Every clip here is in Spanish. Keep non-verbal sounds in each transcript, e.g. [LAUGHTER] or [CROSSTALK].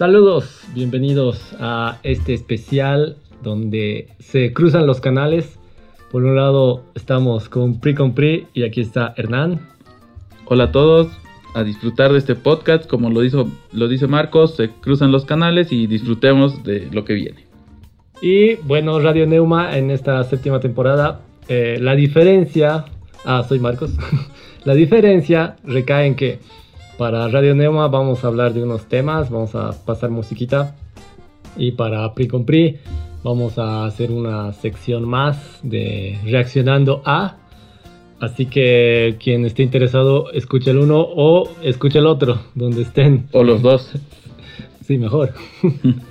Saludos, bienvenidos a este especial donde se cruzan los canales. Por un lado estamos con Pri con Pri y aquí está Hernán. Hola a todos, a disfrutar de este podcast, como lo, hizo, lo dice Marcos, se cruzan los canales y disfrutemos de lo que viene. Y bueno, Radio Neuma en esta séptima temporada, eh, la diferencia, ah, soy Marcos, [LAUGHS] la diferencia recae en que para Radio Neuma vamos a hablar de unos temas, vamos a pasar musiquita. Y para Pri con Pri vamos a hacer una sección más de reaccionando a. Así que quien esté interesado, escuche el uno o escuche el otro, donde estén. O los dos. [LAUGHS] sí, mejor. [LAUGHS]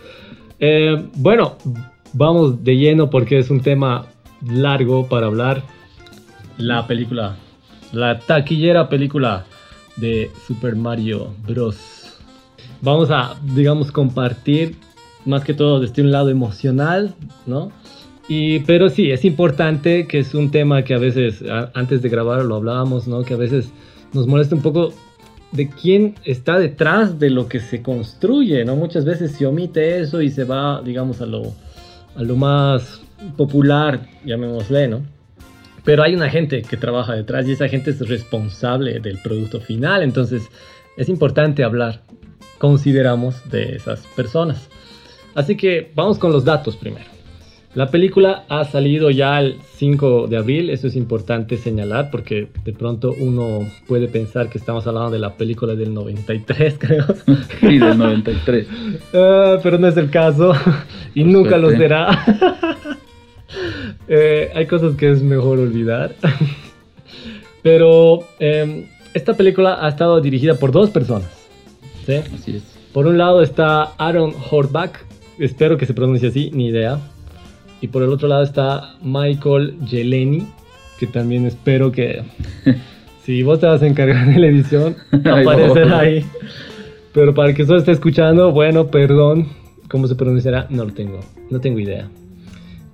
Eh, bueno, vamos de lleno porque es un tema largo para hablar. La película, la taquillera película de Super Mario Bros. Vamos a, digamos, compartir más que todo desde un lado emocional, ¿no? Y, pero sí, es importante que es un tema que a veces, antes de grabar lo hablábamos, ¿no? Que a veces nos molesta un poco de quién está detrás de lo que se construye, ¿no? Muchas veces se omite eso y se va, digamos, a lo, a lo más popular, llamémosle, ¿no? Pero hay una gente que trabaja detrás y esa gente es responsable del producto final. Entonces es importante hablar, consideramos, de esas personas. Así que vamos con los datos primero. La película ha salido ya el 5 de abril, eso es importante señalar porque de pronto uno puede pensar que estamos hablando de la película del 93, [LAUGHS] creo. Sí, del 93. Ah, pero no es el caso [LAUGHS] y nunca lo será. [LAUGHS] Eh, hay cosas que es mejor olvidar. [LAUGHS] Pero em, esta película ha estado dirigida por dos personas. ¿sí? Así es. Por un lado está Aaron Horvath, espero que se pronuncie así, ni idea. Y por el otro lado está Michael Jeleni, que también espero que [LAUGHS] si vos te vas a encargar de la edición, [LAUGHS] aparecerá ahí. Pero para el que solo esté escuchando, bueno, perdón, ¿cómo se pronunciará? No lo tengo, no tengo idea.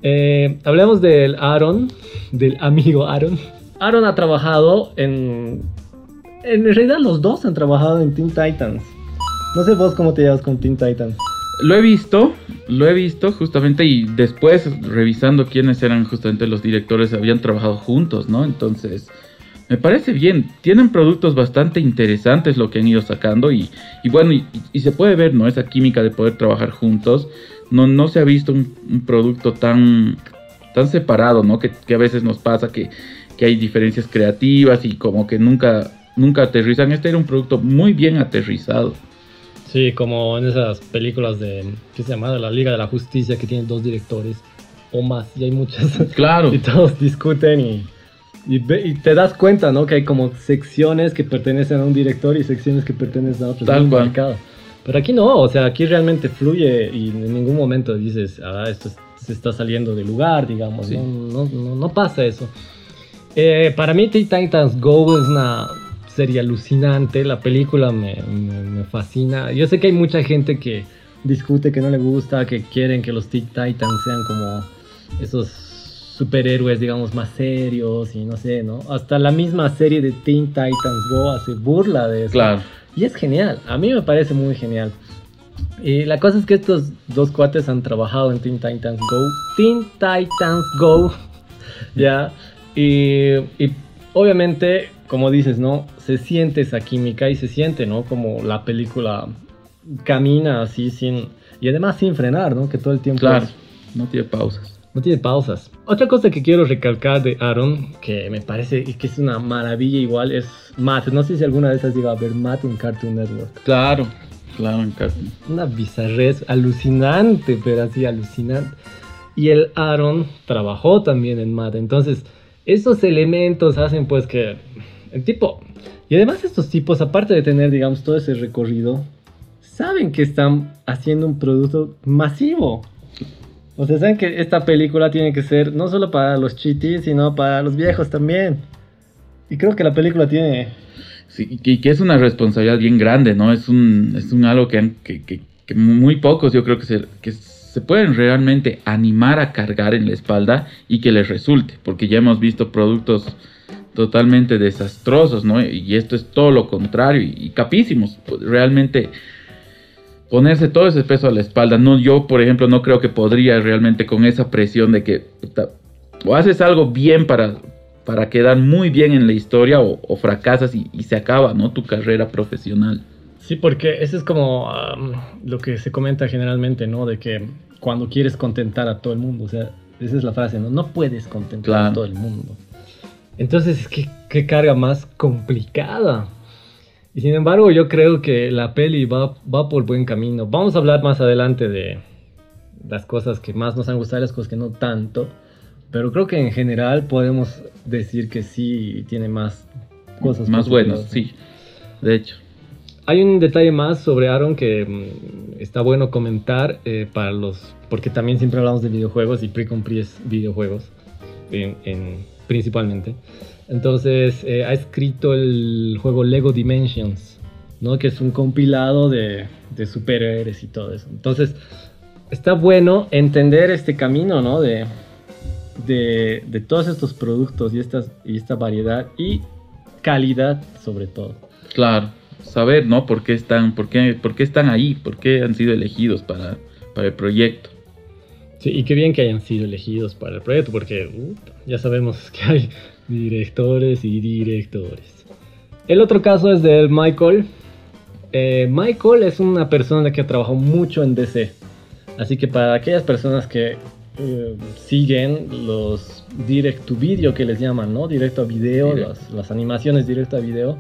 Eh, hablemos del Aaron, del amigo Aaron. Aaron ha trabajado en... En realidad los dos han trabajado en Teen Titans. No sé vos cómo te llevas con Teen Titans. Lo he visto, lo he visto justamente y después revisando quiénes eran justamente los directores, habían trabajado juntos, ¿no? Entonces, me parece bien, tienen productos bastante interesantes lo que han ido sacando y, bueno, y, se puede ver, ¿no? Esa química de poder trabajar juntos no, no se ha visto un, producto tan, tan separado, ¿no? Que, a veces nos pasa que, hay diferencias creativas y como que nunca, nunca aterrizan. Este era un producto muy bien aterrizado. Sí, como en esas películas de, ¿qué se llama? De la Liga de la Justicia que tienen dos directores o más, y hay muchas. [LAUGHS] Claro. y todos discuten y, y, te das cuenta, ¿no? Que hay como secciones que pertenecen a un director y secciones que pertenecen a otro. Tal cual. Pero aquí no, o sea, aquí realmente fluye y en ningún momento dices, ah, esto se está saliendo de lugar, digamos. No, no, no, pasa eso. Eh, para mí, Teen Titans Go es una serie alucinante. La película me, me, fascina. Yo sé que hay mucha gente que discute que no le gusta, que quieren que los Teen Titans sean como esos superhéroes, digamos, más serios y no sé, ¿no? Hasta la misma serie de Teen Titans Go hace burla de eso. Claro. Y es genial, a mí me parece muy genial. Y la cosa es que estos dos cuates han trabajado en Teen Titans Go. Teen Titans Go. [LAUGHS] ya. Y, obviamente, como dices, ¿no? Se siente esa química y se siente, ¿no? Como la película camina así sin... Y además sin frenar, ¿no? Que todo el tiempo... Claro, no tiene pausas. No tiene pausas. Otra cosa que quiero recalcar de Aaron, que me parece que es una maravilla igual, es Matt. No sé si alguna vez has llegado a ver Matt en Cartoon Network. Claro, claro, en Cartoon. Una bizarrez alucinante, pero así alucinante. Y el Aaron trabajó también en Matt. Entonces, esos elementos hacen pues que el tipo... Y además estos tipos, aparte de tener, digamos, todo ese recorrido, saben que están haciendo un producto masivo. Sea, saben que esta película tiene que ser no solo para los chitis, sino para los viejos también. Y creo que la película tiene... Sí, y que es una responsabilidad bien grande, ¿no? Es un, es un algo que, que, muy pocos yo creo que se, que se pueden realmente animar a cargar en la espalda y que les resulte, porque ya hemos visto productos totalmente desastrosos, ¿no? Y esto es todo lo contrario y, y capísimos. Realmente ponerse todo ese peso a la espalda. No, yo, por ejemplo, no creo que podría realmente con esa presión de que o haces algo bien para, para quedar muy bien en la historia o, fracasas y, se acaba, ¿no? Tu carrera profesional. Sí, porque eso es como lo que se comenta generalmente, ¿no? De que cuando quieres contentar a todo el mundo, o sea, esa es la frase, ¿no? No puedes contentar a todo el mundo. Entonces, ¿qué, qué carga más complicada? Y sin embargo, yo creo que la peli va, va por buen camino. Vamos a hablar más adelante de las cosas que más nos han gustado y las cosas que no tanto. Pero creo que en general podemos decir que sí tiene más cosas. Más buenas, sí. De hecho. Hay un detalle más sobre Aaron que mm, está bueno comentar eh, para los... Porque también siempre hablamos de videojuegos y Pre-Compris es videojuegos en, principalmente. Entonces eh, ha escrito el juego Lego Dimensions, ¿no? que es un compilado de, de superhéroes y todo eso. Entonces está bueno entender este camino ¿no? de, de, todos estos productos y, estas, y esta variedad y calidad sobre todo. Claro, saber, ¿no? ¿Por qué están, por qué, por qué están ahí? ¿Por qué han sido elegidos para, para el proyecto? Sí, y qué bien que hayan sido elegidos para el proyecto, porque ya sabemos que hay directores y directores. El otro caso es de Michael. Eh, Michael es una persona que ha trabajado mucho en DC. Así que para aquellas personas que eh, siguen los direct to video que les llaman, ¿no? Directo a video, las, animaciones directo a video.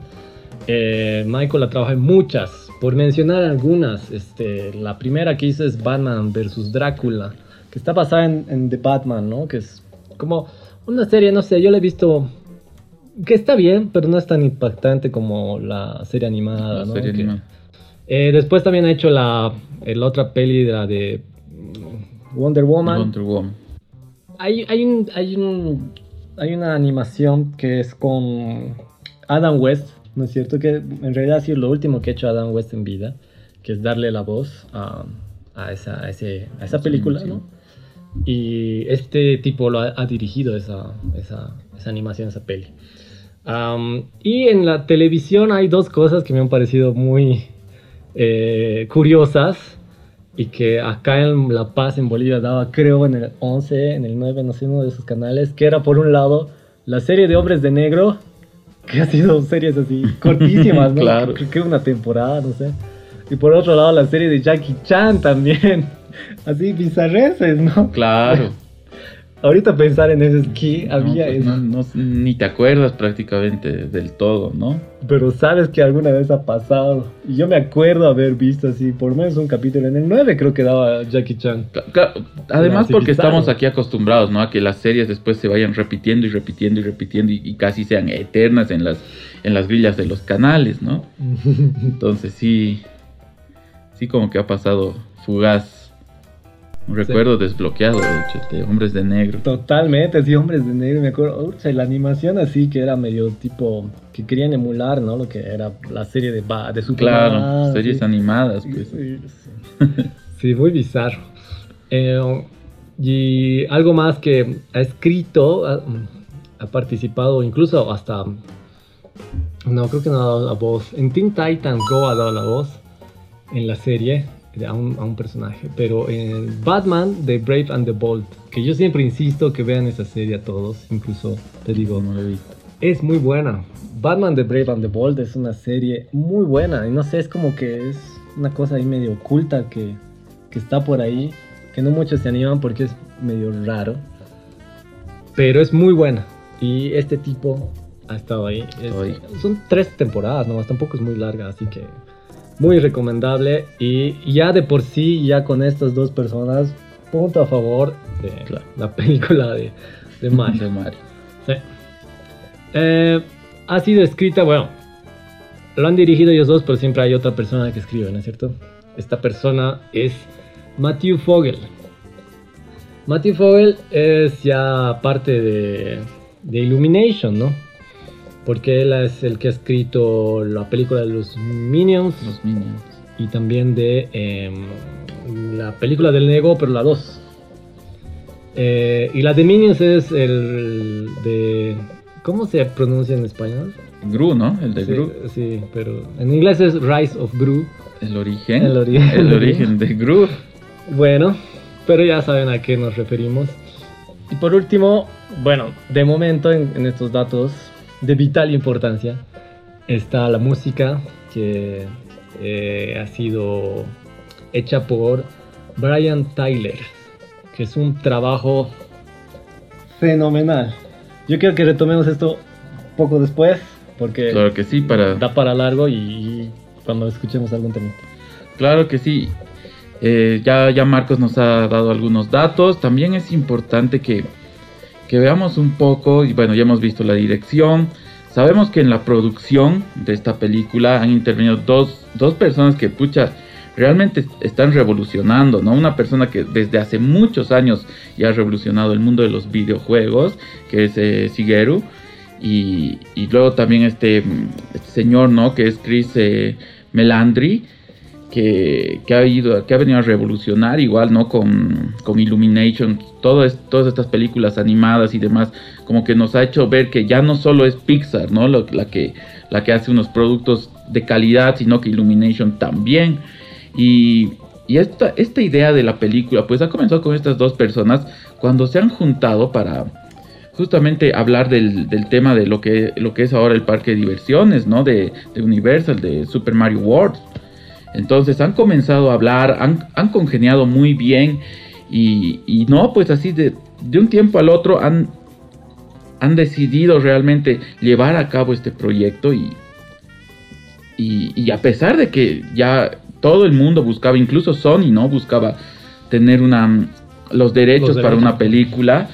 Eh, Michael la trabaja en muchas, por mencionar algunas. Este, la primera que hizo es Batman vs. Drácula, que está basada en, The Batman, ¿no? Que es como una serie, no sé, yo la he visto que está bien, pero no es tan impactante como la serie animada, ¿no? Eh, después también ha hecho la, la otra peli de la de Wonder Woman. Hay, hay, un, hay, un, hay una animación que es con Adam West, ¿no es cierto? Que en realidad ha sido lo último que ha hecho Adam West en vida, que es darle la voz a, a, esa, a, ese, a esa película, ¿no? Y este tipo lo ha, dirigido esa, esa, esa, animación, esa peli. y en la televisión hay dos cosas que me han parecido muy eh, curiosas y que acá en La Paz, en Bolivia, daba, creo, en el 11, en el 9, no sé, uno de esos canales, que era por un lado la serie de Hombres de Negro, que ha sido series así cortísimas, ¿no? [LAUGHS] claro. Creo que una temporada, no sé. Y por otro lado la serie de Jackie Chan también, [LAUGHS] así bizarreces, ¿no? Claro. [LAUGHS] Ahorita pensar en eso es que había pues ni te acuerdas prácticamente del todo, ¿no? Pero sabes que alguna vez ha pasado. Y yo me acuerdo haber visto así, por lo menos un capítulo. En el 9 creo que daba Jackie Chan. Además porque estamos aquí acostumbrados, ¿no? A que las series después se vayan repitiendo y repitiendo y repitiendo y, casi sean eternas en las, en las grillas de los canales, ¿no? [LAUGHS] Entonces sí, sí como que ha pasado fugaz un recuerdo desbloqueado, de hecho, de Hombres de Negro. Totalmente, sí, Hombres de Negro, me acuerdo. La animación así que era medio tipo, que querían emular, ¿no? Lo que era la serie de, de Superman. Claro, series animadas, pues. [LAUGHS] Sí, muy bizarro. Eh, y algo más que ha escrito, ha, ha, participado incluso hasta... No, creo que no ha dado la voz. En Teen Titans Go ha dado la voz en la serie a un, personaje, pero en Batman de Brave and the Bold, que yo siempre insisto que vean esa serie a todos, incluso te digo, no es muy buena. Batman de Brave and the Bold es una serie muy buena, y no sé, es como que es una cosa ahí medio oculta que, que está por ahí, que no muchos se animan porque es medio raro, pero es muy buena. Y este tipo ha estado ahí. son tres temporadas nomás, tampoco es muy larga, así que muy recomendable y ya de por sí, ya con estas dos personas, punto a favor de la película de, de Mario. Eh, ha sido escrita, bueno, lo han dirigido ellos dos, pero siempre hay otra persona que escribe, ¿no es cierto? Esta persona es Matthew Fogel. Matthew Fogel es ya parte de, de Illumination, ¿no? Porque él es el que ha escrito la película de los Minions. Los Minions. Y también de em, la película del Nego, pero la 2. Eh, y la de Minions es el de ¿Cómo se pronuncia en español? Gru, ¿no? El de sí, Gru. Sí, pero en inglés es Rise of Gru. El origen. El origen. El origen de Gru. Bueno, pero ya saben a qué nos referimos. Y por último, bueno, de momento en, en estos datos de vital importancia está la música que eh, ha sido hecha por Brian Tyler, que es un trabajo fenomenal. Yo quiero que retomemos esto poco después, porque Claro que sí, para. da para largo y, y cuando escuchemos algún tema. Claro que sí. Eh, ya, ya Marcos nos ha dado algunos datos. También es importante que, que veamos un poco, y bueno, ya hemos visto la dirección. Sabemos que en la producción de esta película han intervenido dos, dos personas que, pucha, realmente están revolucionando, ¿no? Una persona que desde hace muchos años ya ha revolucionado el mundo de los videojuegos, que es eh, y luego también este, este señor, ¿no? Que es Chris eh, Melandri que, ha ido, que ha venido a revolucionar igual, ¿no? Con, con Illumination, todo todas estas películas animadas y demás, como que nos ha hecho ver que ya no solo es Pixar, ¿no? La, que, la que hace unos productos de calidad, sino que Illumination también. Y, y esta, esta idea de la película, pues ha comenzado con estas dos personas cuando se han juntado para justamente hablar del, del tema de lo que, lo que es ahora el parque de diversiones, ¿no? De Universal, de Super Mario World. Entonces han comenzado a hablar, han, han congeniado muy bien y, y, no, pues así de, de un tiempo al otro han, han, decidido realmente llevar a cabo este proyecto y, y, y, a pesar de que ya todo el mundo buscaba, incluso Sony, ¿no? Buscaba tener una, los derechos, los derechos. para una película.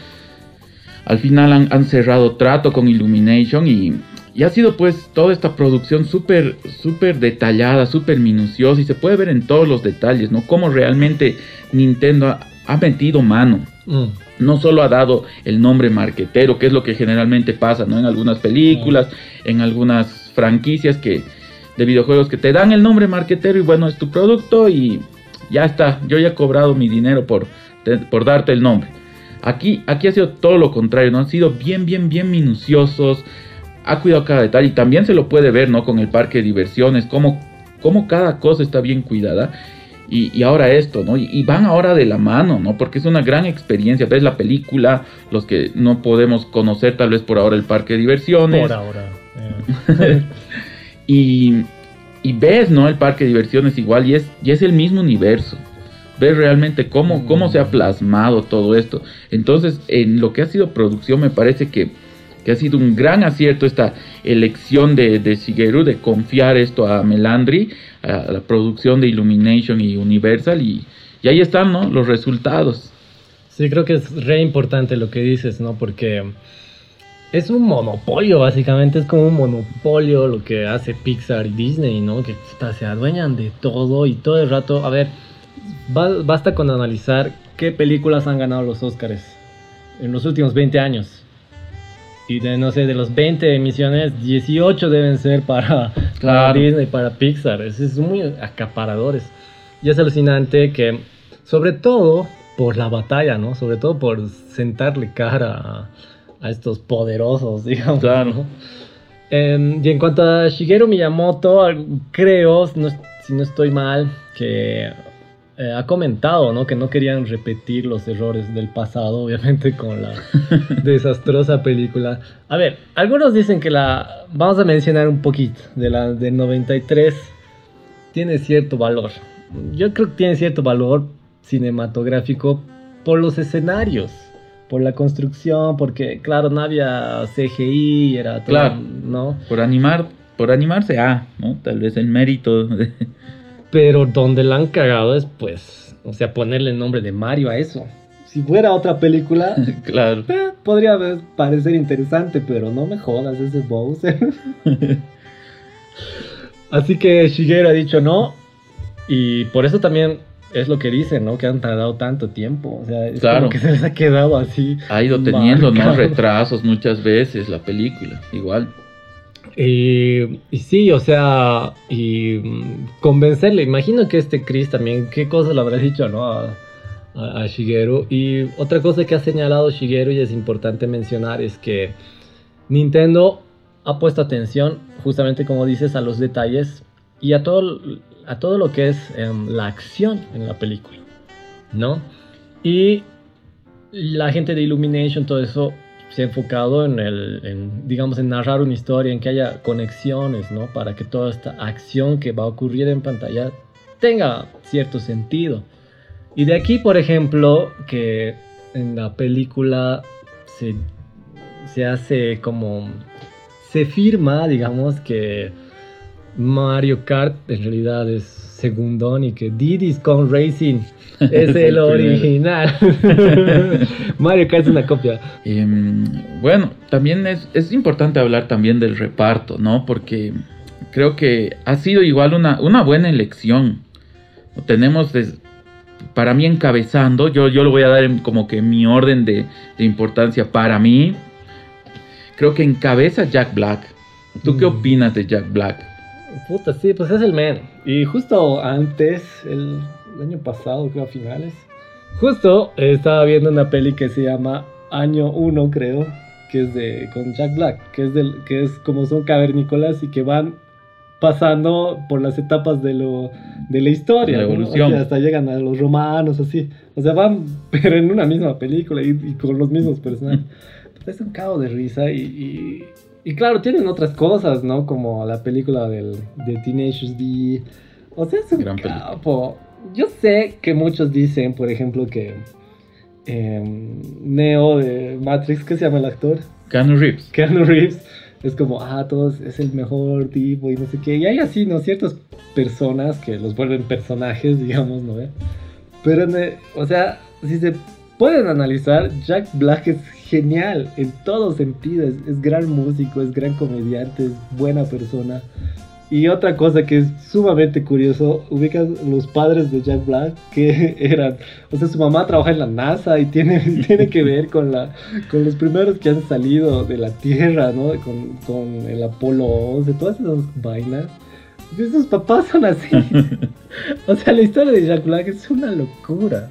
Al final han, han cerrado trato con Illumination y, y ha sido pues toda esta producción súper, súper detallada, súper minuciosa y se puede ver en todos los detalles, ¿no? Cómo realmente Nintendo ha, ha metido mano. Mm. No solo ha dado el nombre marquetero, que es lo que generalmente pasa, ¿no? En algunas películas, mm. en algunas franquicias que, de videojuegos que te dan el nombre marquetero y bueno, es tu producto y ya está. Yo ya he cobrado mi dinero por, por darte el nombre. Aquí, aquí ha sido todo lo contrario, ¿no? Han sido bien, bien, bien minuciosos ha cuidado cada detalle y también se lo puede ver, ¿no? Con el parque de diversiones, cómo, cómo cada cosa está bien cuidada. Y, y ahora esto, ¿no? Y, y, van ahora de la mano, ¿no? Porque es una gran experiencia. Ves la película, los que no podemos conocer tal vez por ahora el parque de diversiones. Por ahora. Yeah. [LAUGHS] y, y, ves, ¿no? El parque de diversiones igual y es, y es el mismo universo. Ves realmente cómo, cómo se ha plasmado todo esto. Entonces, en lo que ha sido producción, me parece que que ha sido un gran acierto esta elección de, de Shigeru de confiar esto a Melandri, a la producción de Illumination y Universal, y, y, ahí están ¿no? los resultados. Sí, creo que es re importante lo que dices, ¿no? Porque es un monopolio, básicamente, es como un monopolio lo que hace Pixar y Disney, ¿no? Que puta, se adueñan de todo y todo el rato, a ver, basta con analizar qué películas han ganado los Oscars en los últimos 20 años y de no sé, de los 20 emisiones, 18 deben ser para, claro. para Disney, para Pixar. Es, es muy acaparadores. Y es alucinante que, sobre todo por la batalla, ¿no? Sobre todo por sentarle cara a, a estos poderosos, [LAUGHS] digamos. Claro. ¿no? Eh, y en cuanto a Shigeru Miyamoto, creo, no, si no estoy mal, que eh, ha comentado ¿no? que no querían repetir los errores del pasado, [LAUGHS] obviamente con la desastrosa película. A ver, algunos dicen que la, vamos a mencionar un poquito, de la del 93, tiene cierto valor. Yo creo que tiene cierto valor cinematográfico por los escenarios, por la construcción, porque claro, no había CGI, era todo, claro, ¿no? Por animar, por animarse, ah, ¿no? Tal vez el mérito de... Pero donde la han cagado es, pues, o sea, ponerle el nombre de Mario a eso. Si fuera otra película, [LAUGHS] claro. Eh, podría parecer interesante, pero no me jodas ese Bowser. [LAUGHS] Así que Shigeru ha dicho no. Y por eso también es lo que dicen, ¿no? Que han tardado tanto tiempo. O sea, es claro. como que se les ha quedado así. Ha ido teniendo, ¿no? Retrasos muchas veces la película, igual. Y, y, sí, o sea, y convencerle. Imagino que este Chris también, qué cosas le habrá dicho, ¿no? A, a, a, Shigeru. Y otra cosa que ha señalado Shigeru y es importante mencionar es que Nintendo ha puesto atención, justamente como dices, a los detalles y a todo, a todo lo que es em, la acción en la película, ¿no? Y la gente de Illumination, todo eso, se ha enfocado en, el, digamos, en narrar una historia, en que haya conexiones, ¿no? Para que toda esta acción que va a ocurrir en pantalla tenga cierto sentido. Y de aquí, por ejemplo, que en la película se, se hace como... Se firma, digamos, que Mario Kart en realidad es segundón y que Diddy's Kong Racing [LAUGHS] es el original. [LAUGHS] Mario Kart es una copia. Em, bueno, también es, es, importante hablar también del reparto, ¿no? Porque creo que ha sido igual una, una buena elección. Tenemos, para mí encabezando, yo, yo lo voy a dar como que mi orden de, de importancia para mí. Creo que encabeza Jack Black. ¿Tú qué mm. opinas de Jack Black? Puta, sí, pues es el man. Y justo antes, el, año pasado, creo a finales, justo estaba viendo una peli que se llama Año 1, creo, que es de con Jack Black, que es del que es como son cavernícolas y que van pasando por las etapas de lo de la historia, la evolución. hasta llegan a los romanos así. O sea, van [LAUGHS] pero en una misma película y, con los mismos personajes. [LAUGHS] es un cabo de risa y y claro, tienen otras cosas, ¿no? Como la película del, de Teenage D. O sea, es un Gran capo. Yo sé que muchos dicen, por ejemplo, que em, Neo de Matrix, ¿qué se llama el actor? Keanu Reeves. Keanu Reeves. Es como, ah, todos es el mejor tipo y no sé qué. Y hay así, ¿no? Ciertas personas que los vuelven personajes, [LAUGHS] digamos, ¿no? Pero, o sea, si se pueden analizar, Jack Black es genial en todos sentidos. Es, gran músico, es gran comediante, es buena persona. Y otra cosa que es sumamente curioso, ubican los padres de Jack Black que [LAUGHS] eran, o sea, su mamá trabaja en la NASA y tiene, [LAUGHS] tiene que ver con, la, con los primeros que han salido de la Tierra, ¿no? Con, con el Apolo 11, todas esas vainas. Sus papás son así. [LAUGHS] o sea, la historia de Jack Black es una locura.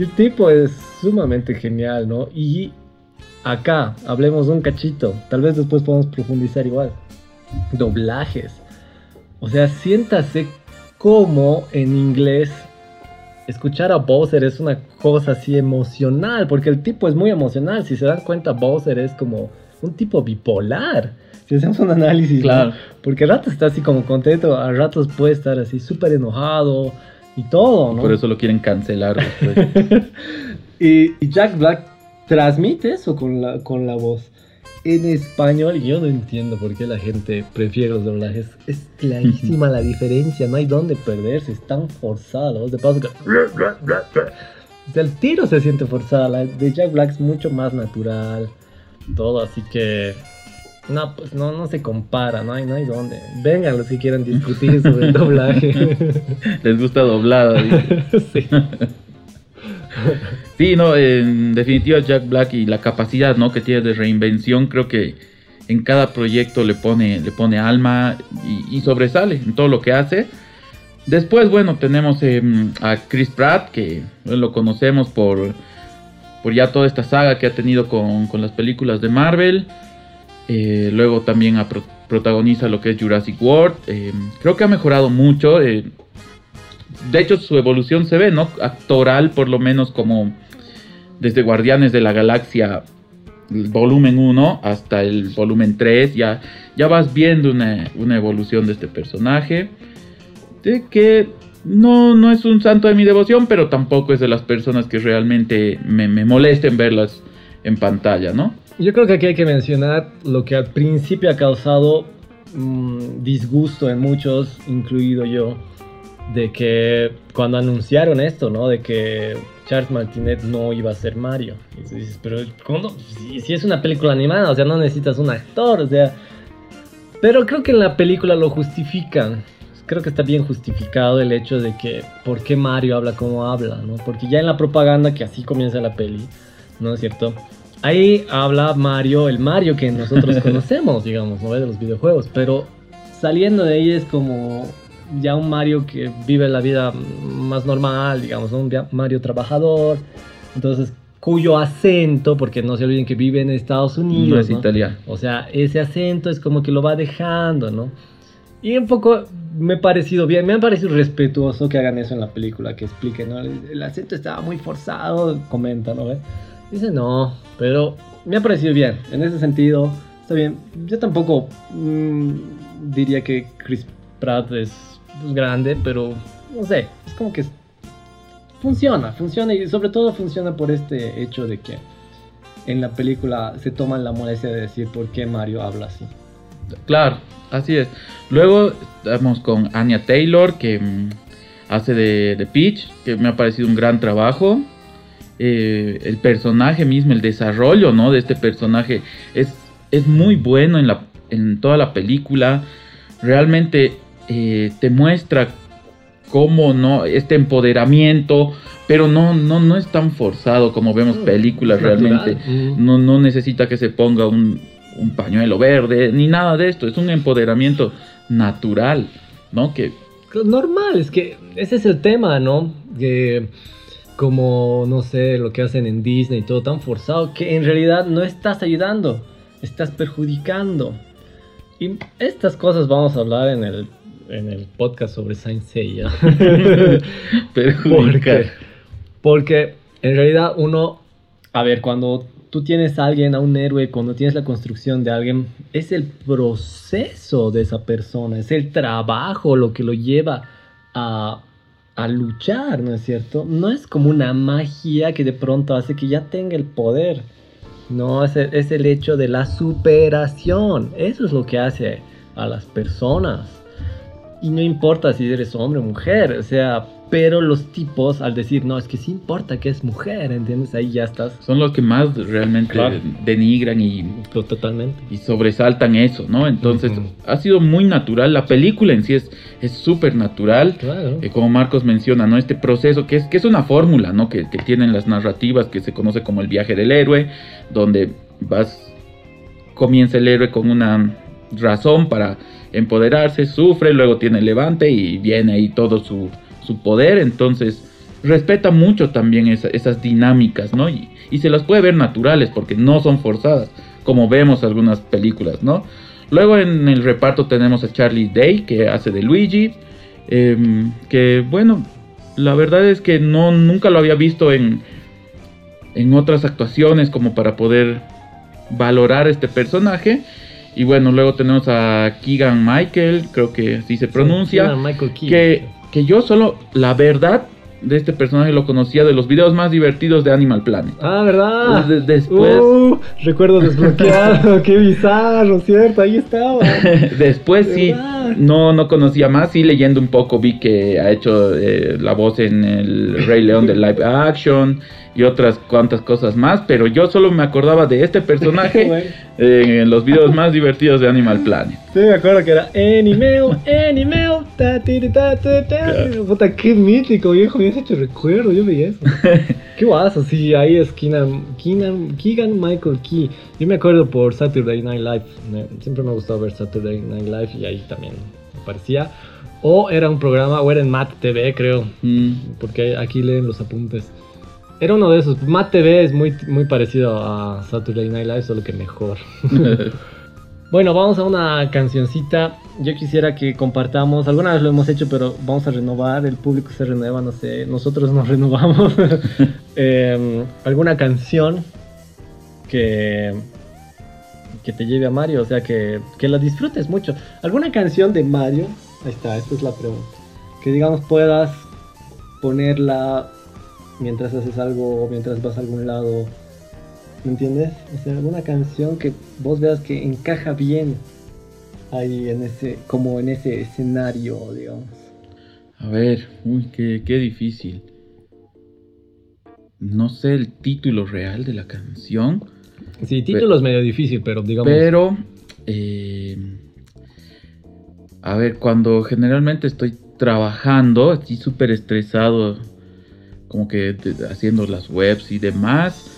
Y el tipo es sumamente genial, ¿no? Y acá hablemos un cachito. Tal vez después podamos profundizar igual. Doblajes. O sea, siéntase como en inglés escuchar a Bowser es una cosa así emocional, porque el tipo es muy emocional. Si se dan cuenta, Bowser es como un tipo bipolar. Si hacemos un análisis, claro. Porque a ratos está así como contento, a ratos puede estar así súper enojado y todo, ¿no? Por eso lo quieren cancelar [LAUGHS] y Jack Black transmite eso con la, con la voz. En español, yo no entiendo por qué la gente prefiere los doblajes. Es clarísima [LAUGHS] la diferencia, no hay dónde perderse, es tan forzada la voz de paso que... [LAUGHS] el tiro se siente forzada, la de Jack Black es mucho más natural, todo, así que... No, pues no, no se compara, no hay, no hay dónde. Vengan los que quieran discutir sobre el doblaje. [LAUGHS] Les gusta doblado. [LAUGHS] sí. sí, no, en definitiva Jack Black y la capacidad ¿no? que tiene de reinvención, creo que en cada proyecto le pone, le pone alma y, sobresale en todo lo que hace. Después, bueno, tenemos em, a Chris Pratt, que lo conocemos por, por ya toda esta saga que ha tenido con, las películas de Marvel. Eh, luego también protagoniza lo que es Jurassic World. Em, creo que ha mejorado mucho. Eh, de hecho, su evolución se ve, ¿no? Actoral, por lo menos como desde Guardianes de la Galaxia volumen 1 hasta el volumen 3, ya, ya vas viendo una, evolución de este personaje. De que no, no es un santo de mi devoción, pero tampoco es de las personas que realmente me, molesten verlas en pantalla, ¿no? Yo creo que aquí hay que mencionar lo que al principio ha causado mm, disgusto en muchos, incluido yo de que cuando anunciaron esto, ¿no? De que Charles Martinet no iba a ser Mario. Y dices, pero ¿cómo? Si, es una película animada, o sea, no necesitas un actor, o sea... Pero creo que en la película lo justifican. Creo que está bien justificado el hecho de que por qué Mario habla como habla, ¿no? Porque ya en la propaganda, que así comienza la peli, ¿no es cierto? Ahí habla Mario, el Mario que nosotros [LAUGHS] conocemos, digamos, ¿no? De los videojuegos, pero saliendo de ahí es como ya un Mario que vive la vida más normal, digamos, un Mario trabajador. Entonces, cuyo acento, porque no se olviden que vive en Estados Unidos. No es italiano. O sea, ese acento es como que lo va dejando, ¿no? Y un poco me ha parecido bien, me ha parecido respetuoso que hagan eso en la película, que expliquen, ¿no? El, el acento estaba muy forzado, comenta, ¿no? Dice, no, pero me ha parecido bien, en ese sentido, está bien. Yo tampoco mm, diría que Chris Pratt es grande, pero no sé, es como que funciona, funciona y sobre todo funciona por este hecho de que en la película se toman la molestia de decir por qué Mario habla así. Claro, así es. Luego estamos con Anya Taylor, que mm, hace de, de, Peach, que me ha parecido un gran trabajo. Eh, el personaje mismo, el desarrollo ¿no? de este personaje es, es muy bueno en, la, en toda la película. Realmente eh, te muestra cómo no este empoderamiento, pero no, no, no es tan forzado como vemos películas realmente. No, no necesita que se ponga un, un pañuelo verde, ni nada de esto. Es un empoderamiento natural, ¿no? Que normal, es que ese es el tema, ¿no? Que como, no sé, lo que hacen en Disney y todo tan forzado, que en realidad no estás ayudando, estás perjudicando. Y estas cosas vamos a hablar en el, en el podcast sobre Saint Seiya. [LAUGHS] porque, porque en realidad uno, a ver, cuando tú tienes a alguien, a un héroe, cuando tienes la construcción de alguien, es el proceso de esa persona, es el trabajo lo que lo lleva a, a, luchar, ¿no es cierto? No es como una magia que de pronto hace que ya tenga el poder. No, es el, es el hecho de la superación. Eso es lo que hace a las personas. Y no importa si eres hombre o mujer, o sea, pero los tipos al decir, no, es que sí importa que es mujer, ¿entiendes? Ahí ya estás. Son los que más realmente claro. denigran y, Totalmente. y sobresaltan eso, ¿no? Entonces, uh -huh. ha sido muy natural. La película en sí es súper natural. Claro. Eh, como Marcos menciona, ¿no? Este proceso que es, que es una fórmula, ¿no? Que, que tienen las narrativas que se conoce como el viaje del héroe, donde vas, comienza el héroe con una razón para empoderarse, sufre, luego tiene el levante y viene ahí todo su su poder, entonces respeta mucho también esa, esas dinámicas, ¿no? Y, y, se las puede ver naturales porque no son forzadas, como vemos algunas películas, ¿no? Luego en el reparto tenemos a Charlie Day, que hace de Luigi, eh, que bueno, la verdad es que no, nunca lo había visto en, en otras actuaciones como para poder valorar este personaje. Y bueno, luego tenemos a Keegan Michael, creo que así se pronuncia, sí, que que yo solo, la verdad, de este personaje lo conocía de los videos más divertidos de Animal Planet. Ah, ¿verdad? De después. Uh, recuerdo desbloqueado, [LAUGHS] qué bizarro, ¿cierto? Ahí estaba. [LAUGHS] después sí, no, no conocía más. Sí, leyendo un poco vi que ha hecho eh, la voz en el Rey León de live action y otras cuantas cosas más. Pero yo solo me acordaba de este personaje [LAUGHS] bueno. eh, en los videos más divertidos de Animal Planet. Sí, me acuerdo que era Animal, Animal, ta, ti, ta, ta, ta. Puta, qué mítico, viejo. Me has hecho recuerdo, yo veía eso. [LAUGHS] qué guaso, sí, ahí es Keenan, Keenan, Keegan Michael Key. Yo me acuerdo por Saturday Night Live. Siempre me ha gustado ver Saturday Night Live y ahí también aparecía. O era un programa, o era en Matt TV, creo. Mm. Porque aquí leen los apuntes. Era uno de esos. Matt TV es muy, muy parecido a Saturday Night Live, solo que mejor. [LAUGHS] bueno, vamos a una cancioncita. Yo quisiera que compartamos. Alguna vez lo hemos hecho, pero vamos a renovar. El público se renueva, no sé. Nosotros nos [LAUGHS] renovamos. [LAUGHS] eh, alguna canción que que te lleve a Mario, o sea, que, que la disfrutes mucho. ¿Alguna canción de Mario? Ahí está, esta es la pregunta. Que digamos puedas ponerla mientras haces algo o mientras vas a algún lado. ¿Me entiendes? O sea, alguna canción que vos veas que encaja bien ahí en ese, como en ese escenario, digamos. A ver, uy, qué, qué difícil. No sé el título real de la canción. Sí, título pero, es medio difícil, pero digamos. Pero, eh, a ver, cuando generalmente estoy trabajando, así súper estresado, como que haciendo las webs y demás,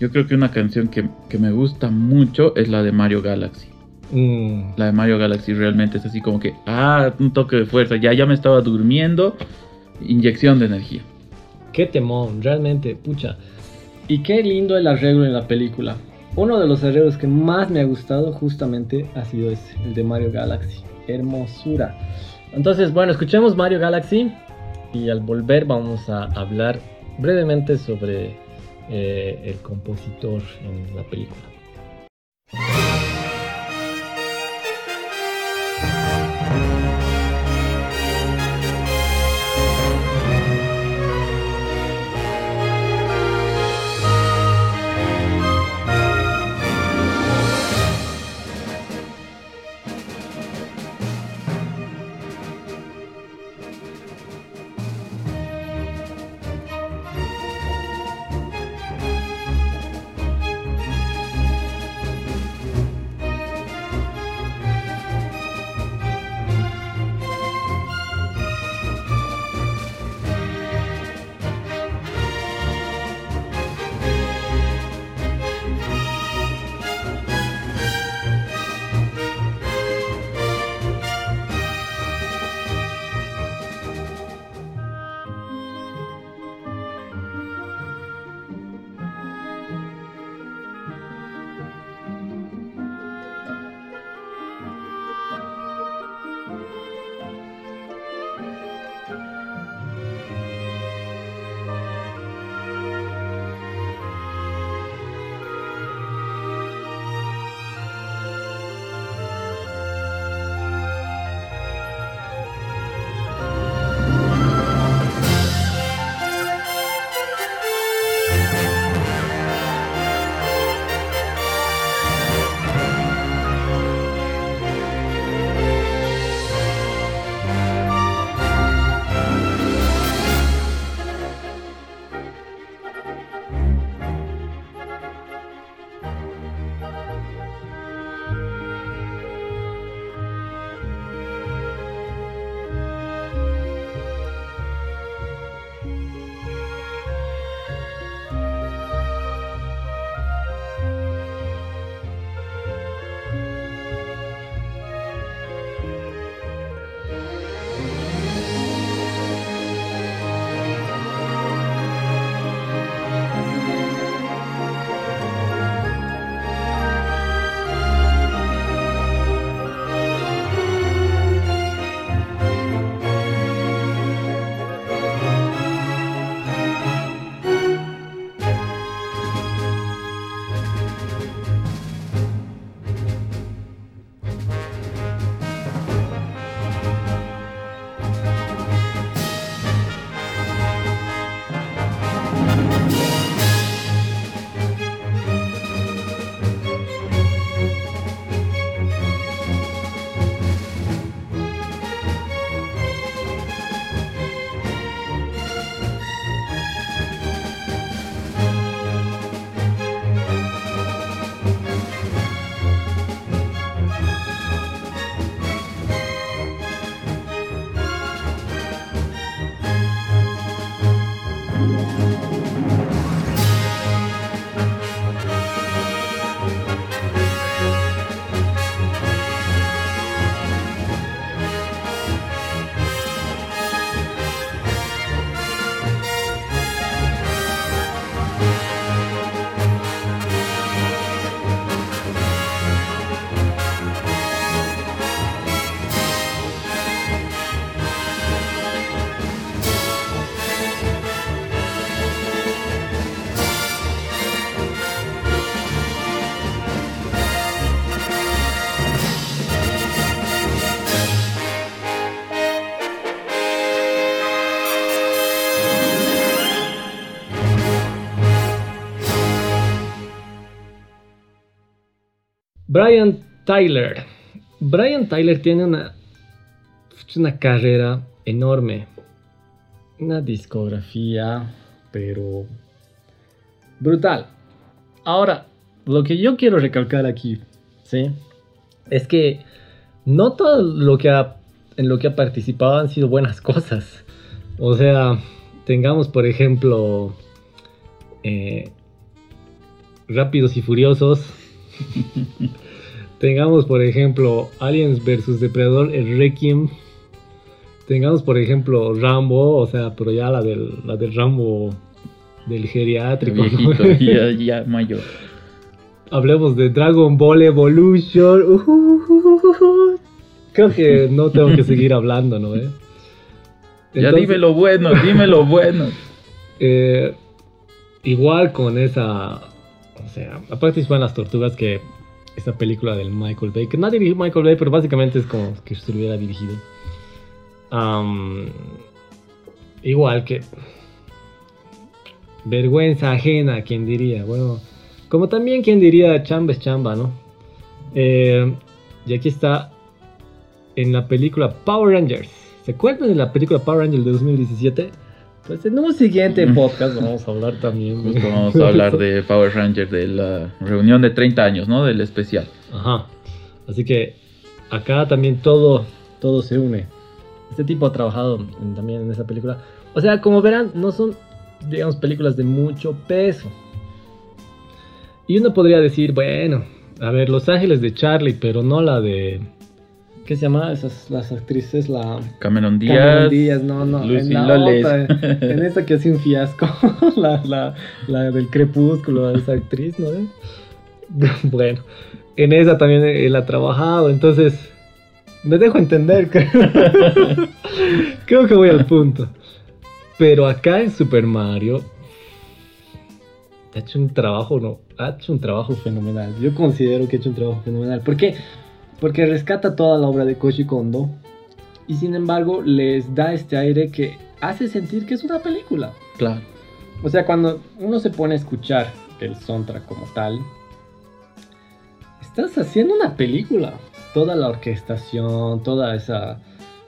yo creo que una canción que, que me gusta mucho es la de Mario Galaxy. Mm. La de Mario Galaxy realmente es así como que, ah, un toque de fuerza, ya, ya me estaba durmiendo, inyección de energía. Qué temón, realmente, pucha. Y qué lindo el arreglo en la película. Uno de los arreglos que más me ha gustado justamente ha sido ese, el de Mario Galaxy. Hermosura. Entonces, bueno, escuchemos Mario Galaxy y al volver vamos a hablar brevemente sobre eh, el compositor en la película. Brian Tyler. Brian Tyler tiene una, una carrera enorme. Una discografía, pero brutal. Ahora, lo que yo quiero recalcar aquí, ¿sí? Es que no todo lo que ha, en lo que ha participado han sido buenas [LAUGHS] cosas. O sea, tengamos por ejemplo eh, Rápidos y Furiosos. [LAUGHS] Tengamos, por ejemplo, Aliens vs Depredador, el Requiem. Tengamos, por ejemplo, Rambo, o sea, pero ya la del, la del Rambo del geriátrico. Viejito, ya, [LAUGHS] ya mayor. Hablemos de Dragon Ball Evolution. Uh, creo que no tengo que seguir hablando, ¿no? ¿Eh? ya dime lo bueno, dime lo bueno. [LAUGHS] eh, igual con esa. O sea, aparte van las tortugas que. Esa película del Michael Bay, que no dirigió Michael Bay, pero básicamente es como que se hubiera dirigido. Am, igual que. Vergüenza ajena, quien diría. Bueno, como también quien diría chamba es chamba, ¿no? Eh, y aquí está en la película Power Rangers. ¿Se acuerdan de la película Power Rangers de 2017? Pues en un siguiente [LAUGHS] podcast vamos a hablar también. Justo vamos a hablar de Power Rangers, de la reunión de 30 años, ¿no? Del especial. Ajá. Así que acá también todo, todo se une. Este tipo ha trabajado en- también en esa película. O sea, como verán, no son, digamos, películas de mucho peso. Y uno podría decir, bueno, a ver, Los Ángeles de Charlie, pero no la de... ¿Qué se llama? Esas, las actrices, la... Cameron Cameron Díaz. Díaz, no, no, Lucy en la otra, [LAUGHS] en esta que hace un fiasco, [LAUGHS] la, la, la del crepúsculo, esa actriz, ¿no? [LAUGHS] Bueno, en esa también él ha trabajado, entonces me dejo entender, creo, creo que voy al punto. Pero acá en Super Mario ha hecho un trabajo, no, ha hecho un trabajo fenomenal. Yo considero que ha hecho un trabajo fenomenal. ¿Por qué? Porque rescata toda la obra de Koji Kondo y sin embargo les da este aire que hace sentir que es una película. Claro. O sea, cuando uno se pone a escuchar el soundtrack como tal, estás haciendo una película. Toda la orquestación, toda esa,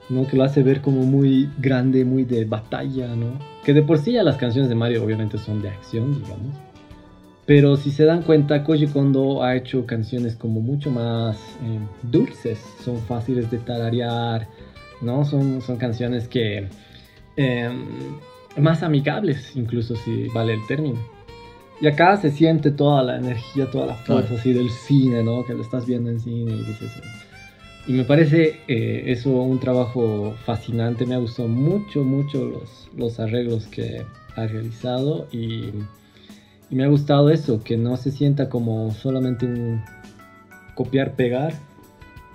¿no? Que lo hace ver como muy grande, muy de batalla, ¿no? Que de por sí ya las canciones de Mario obviamente son de acción, digamos. Pero si se dan cuenta, Koji Kondo ha hecho canciones como mucho más eh, dulces, son fáciles de tararear, ¿no? Son, son canciones que... eh, más amigables, incluso si vale el término. Y acá se siente toda la energía, toda la fuerza Claro. así del cine, ¿no? Que lo estás viendo en cine y dices... Y me parece eh, eso un trabajo fascinante. Me ha gustado mucho, mucho los, los arreglos que ha realizado y, y me ha gustado eso, que no se sienta como solamente un copiar-pegar,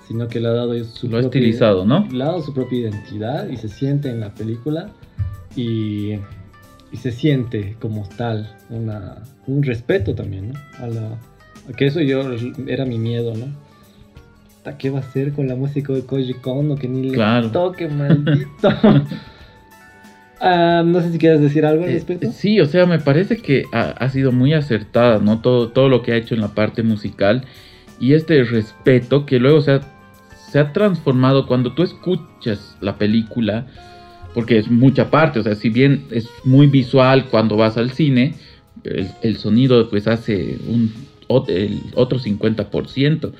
sino que le ha dado su Lo ha estilizado, ¿no? le ha dado su propia identidad y se siente en la película y, y se siente como tal una, un respeto también, ¿no? A, la, a que eso yo era mi miedo, ¿no? ¿Qué va a hacer con la música de Koji Kondo que ni le toque, maldito? [LAUGHS] Ah, no sé si quieres decir algo al Eh, respecto. sí, o sea, me parece que ha, ha sido muy acertada, ¿no? Todo, todo lo que ha hecho en la parte musical y este respeto que luego se ha, se ha transformado cuando tú escuchas la película, porque es mucha parte, o sea, si bien es muy visual cuando vas al cine, el, el sonido pues hace un, el otro 50%.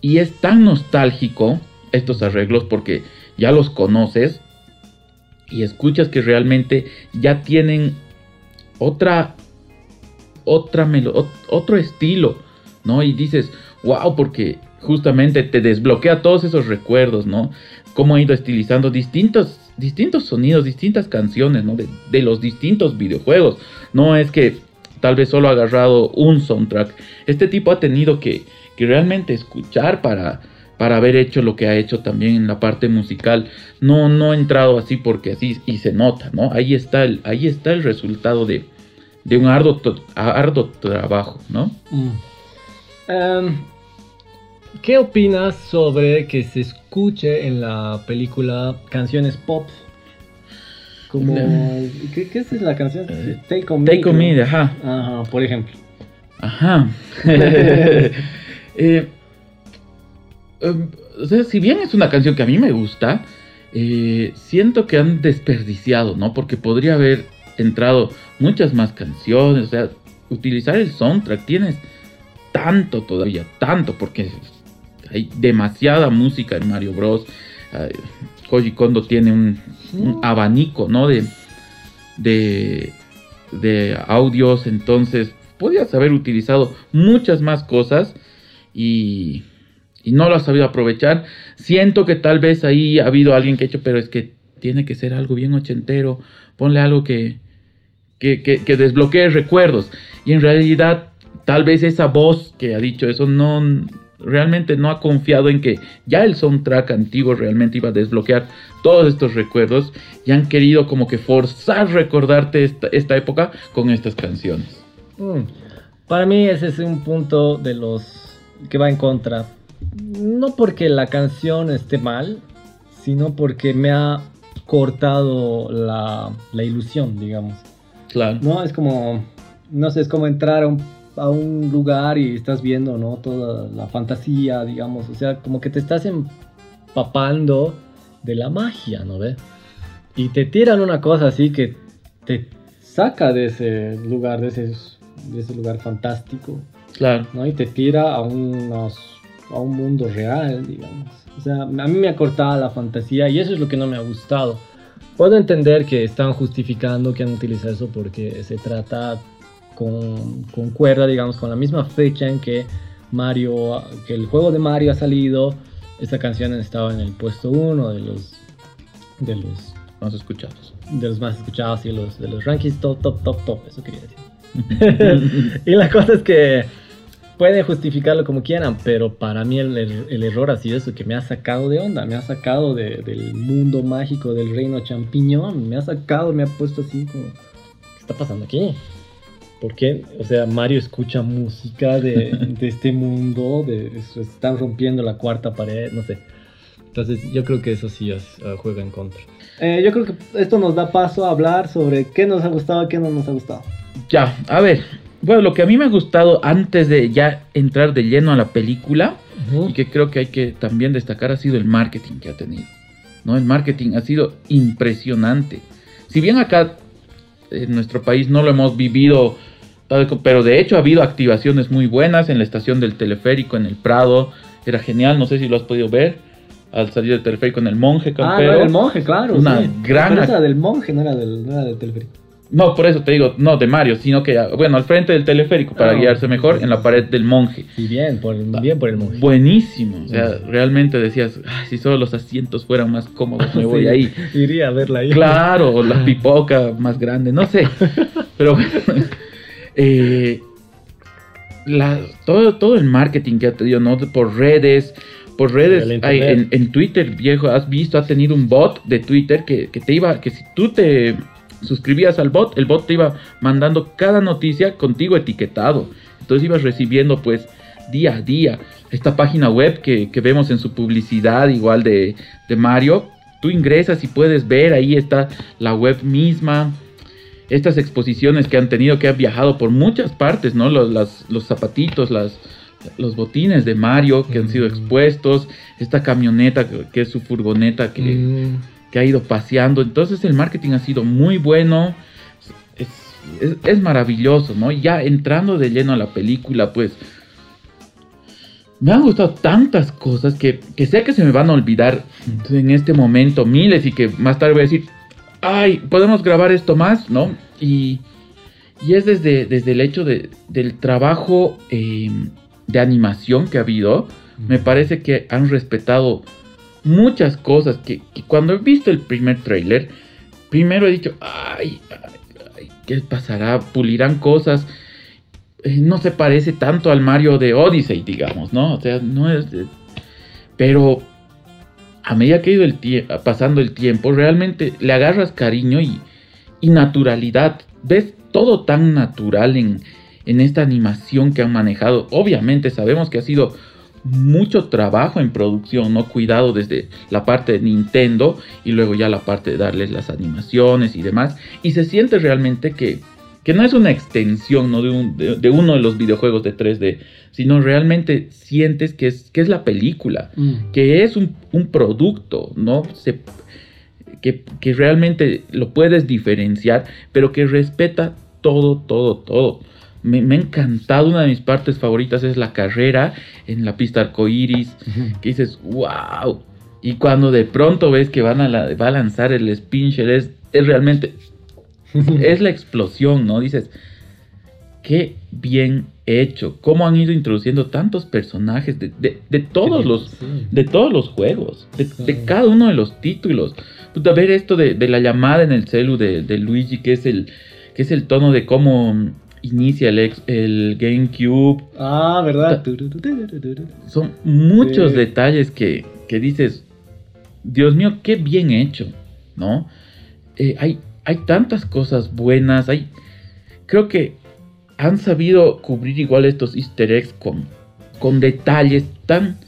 Y es tan nostálgico estos arreglos porque ya los conoces y escuchas que realmente ya tienen otra otra otro estilo, ¿no? Y dices, wow, porque justamente te desbloquea todos esos recuerdos, ¿no? Cómo ha ido estilizando distintos, distintos sonidos, distintas canciones, ¿no? De, de los distintos videojuegos. No es que tal vez solo ha agarrado un soundtrack. Este tipo ha tenido que, que realmente escuchar para, para haber hecho lo que ha hecho también en la parte musical. No, no ha entrado así porque así y se nota, ¿no? Ahí está el, ahí está el resultado de, de un arduo, trabajo, ¿no? Mm. Em, ¿Qué opinas sobre que se escuche en la película canciones pop? Como. ¿Qué, qué es la canción? Eh, Take on Me. Take on me, ajá. Ajá, por ejemplo. Ajá. [LAUGHS] Eh, em, o sea, si bien es una canción que a mí me gusta, eh, siento que han desperdiciado, ¿no? Porque podría haber entrado muchas más canciones, o sea, utilizar el soundtrack, tienes tanto todavía, tanto, porque hay demasiada música en Mario Bros. Ay, Koji Kondo tiene un, un abanico, ¿no? De, de, de audios, entonces podías haber utilizado muchas más cosas y, y no lo has sabido aprovechar. Siento que tal vez ahí ha habido alguien que ha hecho, pero es que tiene que ser algo bien ochentero, ponle algo que, que, que, que desbloquee recuerdos. Y en realidad, tal vez esa voz que ha dicho eso no realmente no ha confiado en que ya el soundtrack antiguo realmente iba a desbloquear todos estos recuerdos y han querido como que forzar recordarte esta, época con estas canciones. Mm. Para mí ese es un punto de los que va en contra. No porque la canción esté mal, sino porque me ha cortado la, la ilusión, digamos. Claro. No, es como, no sé, es como entrar a un a un lugar y estás viendo, ¿no? Toda la fantasía, digamos, o sea, como que te estás empapando de la magia, ¿no ve? Y te tiran una cosa así que te saca de ese lugar, de ese, de ese lugar fantástico. Claro. ¿no? Y te tira a, unos, a un mundo real, digamos. O sea, a mí me ha cortado la fantasía y eso es lo que no me ha gustado. Puedo entender que están justificando que han utilizado eso porque se trata con, concuerda, digamos, con la misma fecha en que Mario, que el juego de Mario ha salido. Esta canción estaba en el puesto uno de los, de los más escuchados. De los más escuchados y los, de los rankings top, top, top, top, eso quería decir. [LAUGHS] [LAUGHS] y la cosa es que pueden justificarlo como quieran, pero para mí el, el, error ha sido eso, que me ha sacado de onda, me ha sacado de, del mundo mágico del reino champiñón, me ha sacado, me ha puesto así como, ¿qué está pasando aquí? ¿Por qué? O sea, Mario escucha música de, [LAUGHS] este mundo, de, están rompiendo la cuarta pared, no sé. Entonces yo creo que eso sí juega en contra. Eh, yo creo que esto nos da paso a hablar sobre qué nos ha gustado qué no nos ha gustado. Ya, a ver. Bueno, lo que a mí me ha gustado antes de ya entrar de lleno a la película, y que creo que hay que también destacar, ha sido el marketing que ha tenido. ¿no? El marketing ha sido impresionante. Si bien acá en nuestro país no lo hemos vivido, pero de hecho ha habido activaciones muy buenas en la estación del teleférico, en el Prado, era genial, no sé si lo has podido ver, al salir del teleférico en el Monje Campero. Ah, no, el Monje, claro. Una gran... Esa del Monje, no era del, no era del teleférico. No, por eso te digo, no de Mario, sino que, bueno, al frente del teleférico para ah, guiarse mejor en la pared del monje. Y bien, por, bien por el monje. Buenísimo, o sea, realmente decías, si solo los asientos fueran más cómodos, me [LAUGHS] voy ahí. Iría a verla ahí. Claro, o la [LAUGHS] pipoca más grande, no sé. Pero bueno, [LAUGHS] eh, todo, todo el marketing que ha tenido, ¿no? Por redes, por redes, en, en, Twitter, viejo, has visto, ha tenido un bot de Twitter que, que te iba, que si tú te suscribías al bot, el bot te iba mandando cada noticia contigo etiquetado. Entonces ibas recibiendo pues día a día esta página web que, vemos en su publicidad igual de, Mario. Tú ingresas y puedes ver, ahí está la web misma. Estas exposiciones que han tenido, que han viajado por muchas partes, ¿no? Los, los zapatitos, las, los botines de Mario que han sido expuestos, esta camioneta que, es su furgoneta que, mm ha ido paseando. Entonces el marketing ha sido muy bueno. Es, maravilloso, ¿no? Ya entrando de lleno a la película, pues me han gustado tantas cosas que, sé que se me van a olvidar en este momento miles y que más tarde voy a decir, ay, podemos grabar esto más, ¿no? Y, es desde, desde el hecho de, del trabajo eh, de animación que ha habido. Me parece que han respetado muchas cosas que, cuando he visto el primer trailer, primero he dicho, ay, ay, ¿qué pasará? Pulirán cosas. Eh, no se parece tanto al Mario de Odyssey, digamos, ¿no? O sea, no es... pero a medida que ha ido el pasando el tiempo, realmente le agarras cariño y, y naturalidad. Ves todo tan natural en, en esta animación que han manejado. Obviamente sabemos que ha sido mucho trabajo en producción, ¿no? Cuidado desde la parte de Nintendo y luego ya la parte de darles las animaciones y demás. Y se siente realmente que, que no es una extensión ¿no? de, de, uno de los videojuegos de 3D, sino realmente sientes que es, que es la película, mm. que es un, un, producto, ¿no? Se, que, que realmente lo puedes diferenciar, pero que respeta todo, todo, todo me, ha encantado. Una de mis partes favoritas es la carrera en la pista arcoiris. Que dices, wow. Y cuando de pronto ves que van a va a lanzar el Spincher, es, es realmente. [LAUGHS] es la explosión, ¿no? Dices, qué bien hecho. Cómo han ido introduciendo tantos personajes de, todos, los, de todos los juegos, de, cada uno de los títulos. ver esto de, la llamada en el celu de, Luigi, que es el que es el tono de cómo inicia el, el GameCube. Ah, ¿verdad? Son muchos Sí. detalles que, que dices, Dios mío, qué bien hecho, ¿no? Eh, hay, hay tantas cosas buenas, hay... Creo que han sabido cubrir igual estos easter eggs con, con detalles tan,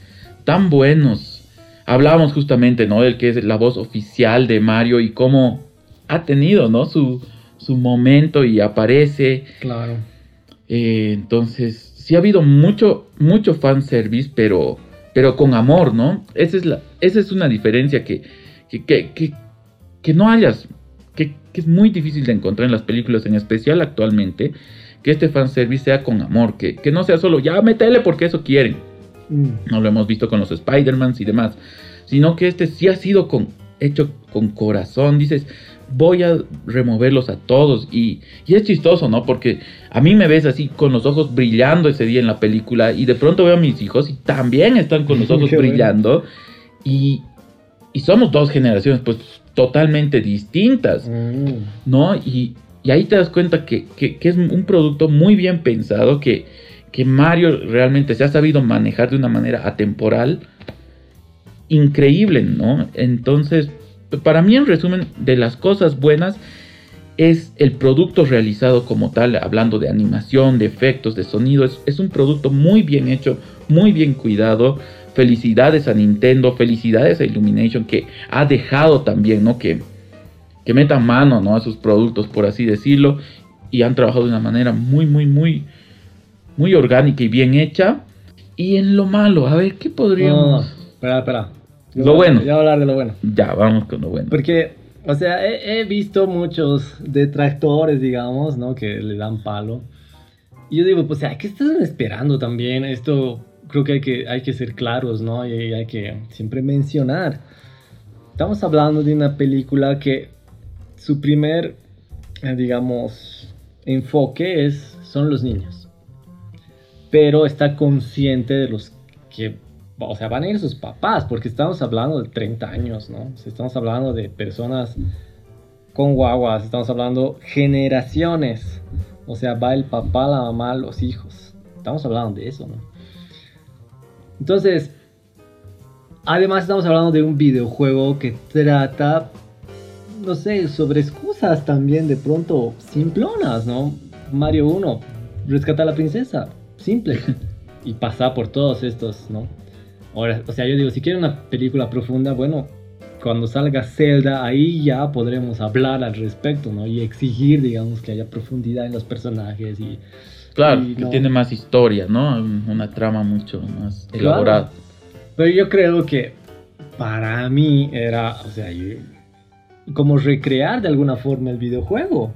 tan buenos. Hablábamos justamente, ¿no? Del que es la voz oficial de Mario y cómo ha tenido, ¿no? Su, su momento y aparece. Claro. Eh, entonces, sí ha habido mucho, mucho fanservice, pero, pero con amor, ¿no? Esa es, la, esa es una diferencia que, que, que, que- que no hayas, que, que es muy difícil de encontrar en las películas, en especial actualmente, que este fanservice sea con amor, que, que no sea solo, ya métele porque eso quieren. Mm. No lo hemos visto con los Spider-Mans y demás, sino que este sí ha sido con, hecho con corazón, dices, voy a removerlos a todos y, y es chistoso, ¿no? Porque a mí me ves así con los ojos brillando ese día en la película y de pronto veo a mis hijos y también están con los [LAUGHS] ojos brillando y, y somos dos generaciones pues totalmente distintas. Mm. ¿no? Y, y ahí te das cuenta que, que- que es un producto muy bien pensado, que, que Mario realmente se ha sabido manejar de una manera atemporal increíble, ¿no? Entonces, para mí en resumen, de las cosas buenas es el producto realizado como tal, hablando de animación, de efectos, de sonido, es, un producto muy bien hecho, muy bien cuidado. Felicidades a Nintendo, felicidades a Illumination que ha dejado también, ¿no? Que, que metan mano ¿no? a sus productos, por así decirlo, y han trabajado de una manera muy, muy, muy, muy orgánica y bien hecha. Y en lo malo, a ver, ¿qué No, podríamos...? espera, espera. Lo a- bueno. Ya voy a hablar de lo bueno. Ya, vamos con lo bueno. Porque, o sea, he, he visto muchos detractores, digamos, ¿no? Que le dan palo. Y yo digo, pues, o sea, ¿qué están esperando también? Esto creo que hay que, hay que ser claros, ¿no? Y hay que siempre mencionar. Estamos hablando de una película que su primer, eh, digamos, enfoque es, son los niños. Pero está consciente de los que o sea, van a ir sus papás, porque estamos hablando de 30 años, ¿no? Estamos hablando de personas con guaguas, estamos hablando generaciones. O sea, va el papá, la mamá, los hijos. Estamos hablando de eso, ¿no? Entonces, además estamos hablando de un videojuego que trata, no sé, sobre excusas también de pronto simplonas, ¿no? Mario 1, rescata a la princesa, simple. [LAUGHS] y pasa por todos estos, ¿no? Ahora, o sea, yo digo, si quieren una película profunda, bueno, cuando salga Zelda, ahí ya podremos hablar al respecto, ¿no? Y exigir, digamos, que haya profundidad en los personajes y... Claro, y que no. tiene más historia, ¿no? Una trama mucho más Claro. elaborada. Pero yo creo que para mí era, o sea, yo- como recrear de alguna forma el videojuego.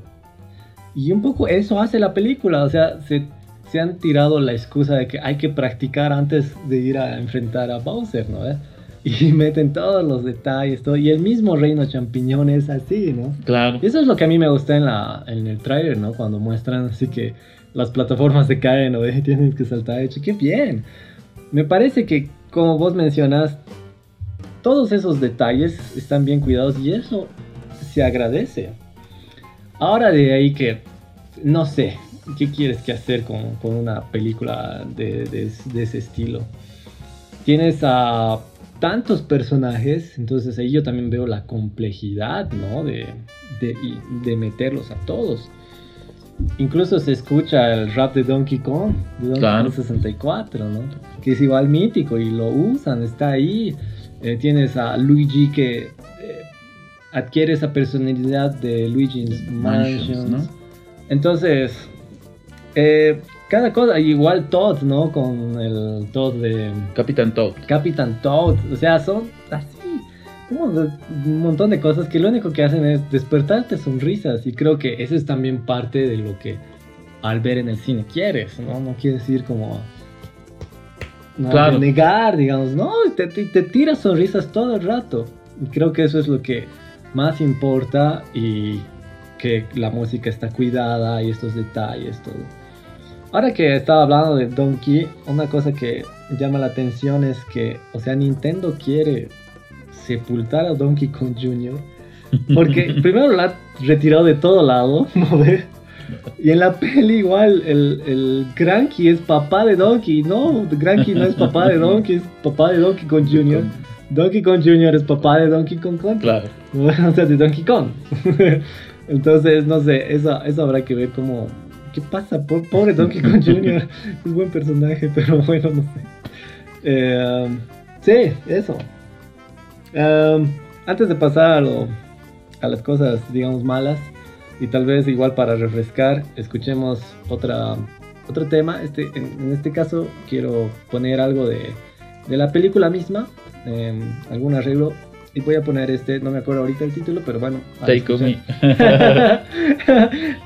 Y un poco eso hace la película, o sea, se, se han tirado la excusa de que hay que practicar antes de ir a enfrentar a Bowser, ¿no? ¿Eh? [LAUGHS] Y meten todos los detalles, todo. Y el mismo Reino Champiñón es así, ¿no? Claro. Eso es lo que a mí me gusta en, la, en el trailer, ¿no? Cuando muestran así que las plataformas se caen o ¿eh? [LAUGHS] tienes que saltar. Hecho, ¡Qué bien! Me parece que, como vos mencionas, todos esos detalles están bien cuidados y eso se agradece. Ahora de ahí que, no sé, ¿qué quieres que hacer con, con una película de, de- de ese estilo? Tienes a tantos personajes, entonces ahí yo también veo la complejidad, ¿no? De, de, meterlos a todos. Incluso se escucha el rap de Donkey Kong, de Donkey Claro. Kong 64, ¿no? Que es igual mítico y lo usan, está ahí. Eh, tienes a Luigi que eh, adquiere esa personalidad de Luigi's Mansions, Mansions. ¿no? Entonces, eh, cada cosa, igual Todd, ¿no? Con el Todd de Capitán Toad. Capitán Toad, o sea, son así, como un montón de cosas que lo único que hacen es despertarte sonrisas y creo que eso es también parte de lo que al ver en el cine quieres, ¿no? No quieres ir como no, Claro. negar, digamos, no, te, te, te tiras sonrisas todo el rato. Y creo que eso es lo que más importa y que la música está cuidada y estos detalles, todo. Ahora que estaba hablando de Donkey, una cosa que llama la atención es que, o sea, Nintendo quiere sepultar a Donkey Kong Jr. Porque [LAUGHS] primero lo ha retirado de todo lado, [LAUGHS] ¿no ve? Y en la peli igual, el, el Cranky es papá de Donkey. No, Cranky no es papá de Donkey, es papá de Donkey Kong Jr. Donkey Kong Jr. es papá de Donkey Kong Country. Claro. [LAUGHS] o sea, de Donkey Kong. Entonces, no sé, eso, eso habrá que ver cómo... ¿Qué pasa? Po- Pobre Donkey Kong [LAUGHS] Jr. es buen personaje, pero bueno, no sé. Eh, sí, eso. Um, antes de pasar a, lo- a las cosas, digamos, malas, y tal vez igual para refrescar, escuchemos otra, otro tema. Este, en, en este caso, quiero poner algo de, de la película misma, em, algún arreglo. Y voy a poner este, no me acuerdo ahorita el título, pero bueno. al Take escuchar- me.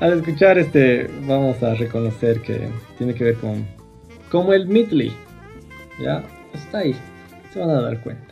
[LAUGHS] Al escuchar este, vamos a reconocer que tiene que ver con como el Midley. Ya, está ahí. Se van a dar cuenta.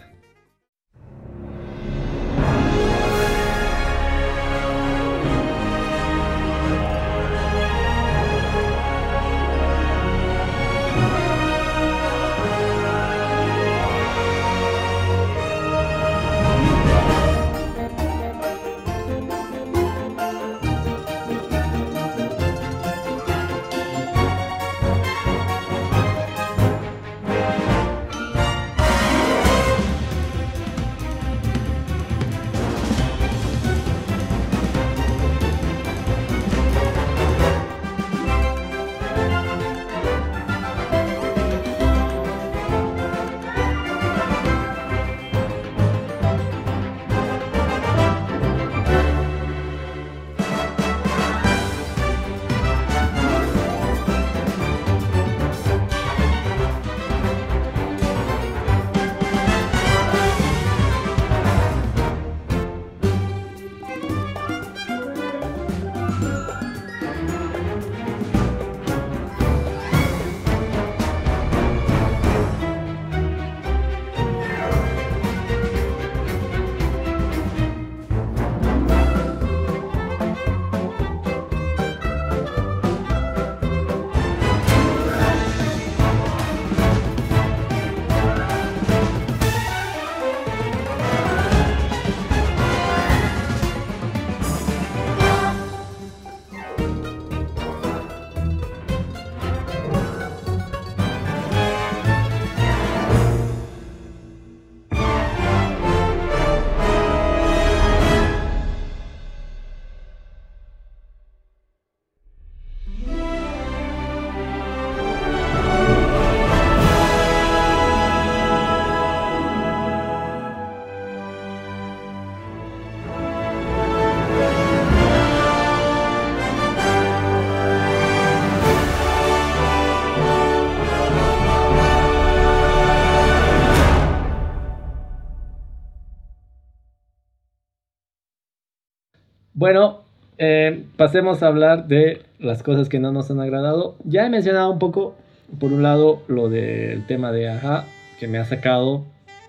Bueno, eh, pasemos a hablar de las cosas que no nos han agradado. Ya he mencionado un poco, por un lado, lo del tema de Aja, que me ha sacado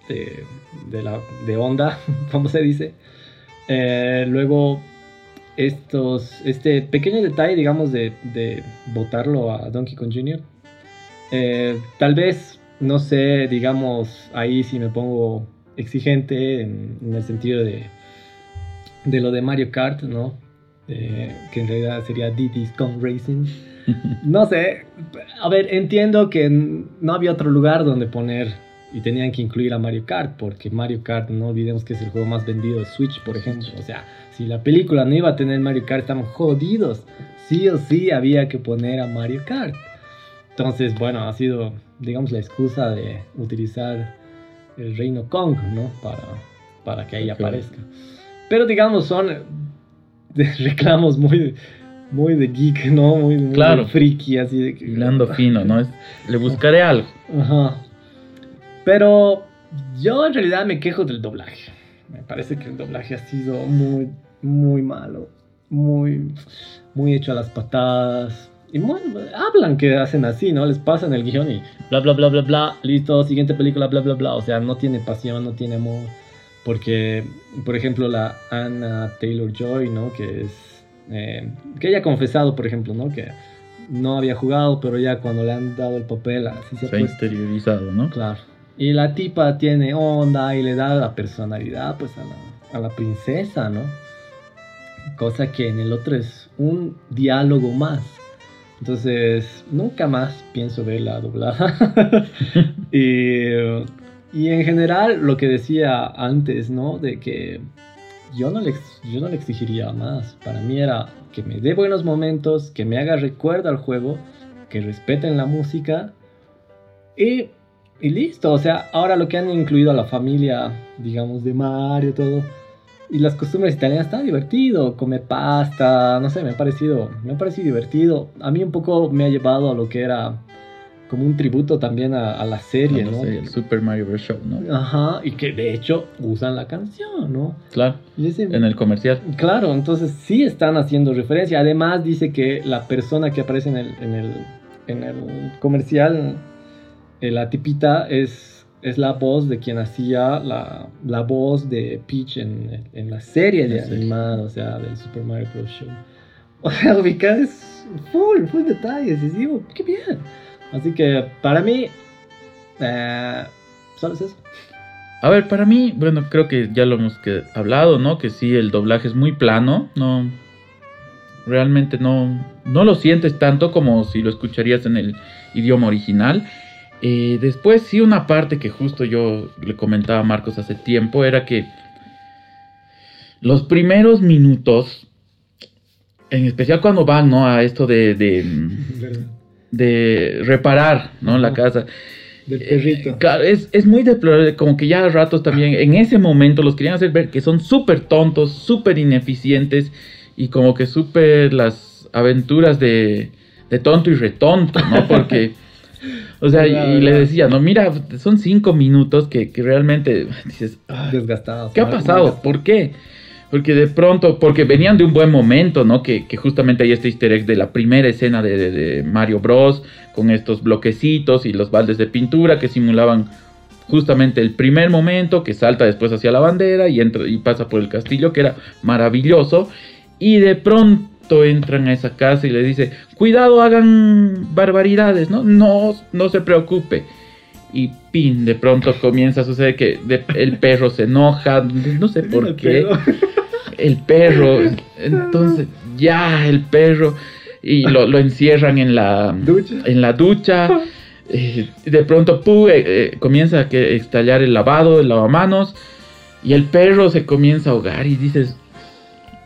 de, de la, de onda, [LAUGHS] como se dice. Eh, luego, estos, este pequeño detalle, digamos, de, de votarlo a Donkey Kong Jr. Eh, tal vez, no sé, digamos, ahí si me pongo exigente en, en el sentido de, de lo de Mario Kart, ¿no? Eh, que en realidad sería Diddy's Kong Racing. [LAUGHS] No sé, a ver, entiendo que no había otro lugar donde poner y tenían que incluir a Mario Kart, porque Mario Kart, no olvidemos que es el juego más vendido de Switch, por ejemplo. O sea, si la película no iba a tener Mario Kart, estamos jodidos. Sí o sí había que poner a Mario Kart. Entonces, bueno, ha sido, digamos, la excusa de utilizar el Reino Kong, ¿no? Para, para que ahí aparezca. Pero, digamos, son de [LAUGHS] reclamos muy, muy de geek, ¿no? Muy, muy Claro. friki, así de que... Hilando [LAUGHS] fino, ¿no? Es- le buscaré algo. Ajá. Pero yo en realidad me quejo del doblaje. Me parece que el doblaje ha sido muy, muy malo. Muy, muy hecho a las patadas. Y muy- hablan que hacen así, ¿no? Les pasan el guion y bla, bla, bla, bla, bla. Listo, siguiente película, bla, bla, bla. O sea, no tiene pasión, no tiene amor. Porque, por ejemplo, la Anna Taylor Joy, ¿no? Que es. eh, que ella ha confesado, por ejemplo, ¿no? Que no había jugado, pero ya cuando le han dado el papel, así se ha Se ha interiorizado, ¿no? Claro. Y la tipa tiene onda y le da la personalidad, pues, a la, a la princesa, ¿no? Cosa que en el otro es un diálogo más. Entonces, nunca más pienso verla doblada. [LAUGHS] y, y en general, lo que decía antes, ¿no? De que yo no, le, yo no le exigiría más. Para mí era que me dé buenos momentos, que me haga recuerdo al juego, que respeten la música y, y listo. O sea, ahora lo que han incluido a la familia, digamos, de Mario, todo y las costumbres italianas está divertido, comer pasta, no sé, me ha parecido, me ha parecido divertido. A mí un poco me ha llevado a lo que era como un tributo también a, la serie, ¿no? el Super Mario Bros. Show, ¿no? Ajá, y que de hecho usan la canción, ¿no? Claro, en el comercial. Claro, entonces sí están haciendo referencia. Además dice que la persona que aparece en el, en el, en el comercial, eh, la tipita, es es la voz de quien hacía la, la voz de Peach en, en la serie de animada, o sea, del Super Mario Bros. Show. [LAUGHS] O sea, ubicar es full, full detalles, y digo, qué bien. Así que para mí, eh, solo es eso. A ver, para mí, bueno, creo que ya lo hemos que hablado, ¿no? Que sí, el doblaje es muy plano, no. Realmente no, no lo sientes tanto como si lo escucharías en el idioma original. Eh, después sí una parte que justo yo le comentaba a Marcos hace tiempo era que los primeros minutos, en especial cuando van ¿no? a esto de, de, [LAUGHS] reparar ¿no? la casa. Del perrito. Eh, es, muy deplorable, como que ya a ratos también, en ese momento los querían hacer ver que son súper tontos, súper ineficientes y como que súper las aventuras de, de tonto y retonto, ¿no? Porque... [LAUGHS] O sea, y, le decía, no, mira, son cinco minutos que, realmente dices, desgastados. ¿Qué ha pasado? ¿Por qué? Porque de pronto, porque venían de un buen momento, ¿no? Que, justamente hay este easter egg de la primera escena de, Mario Bros. con estos bloquecitos y los baldes de pintura que simulaban justamente el primer momento que salta después hacia la bandera y entra y pasa por el castillo, que era maravilloso. Y de pronto entran a esa casa y le dice, cuidado, hagan barbaridades, ¿no? No, no se preocupe. Y pin, de pronto comienza a suceder que el perro se enoja, no sé por qué. El perro, [LAUGHS] entonces ya el perro, y lo, encierran en la ducha. En la ducha. Eh, de pronto pu, eh, eh, comienza a que estallar el lavado, el lavamanos, y el perro se comienza a ahogar y dices,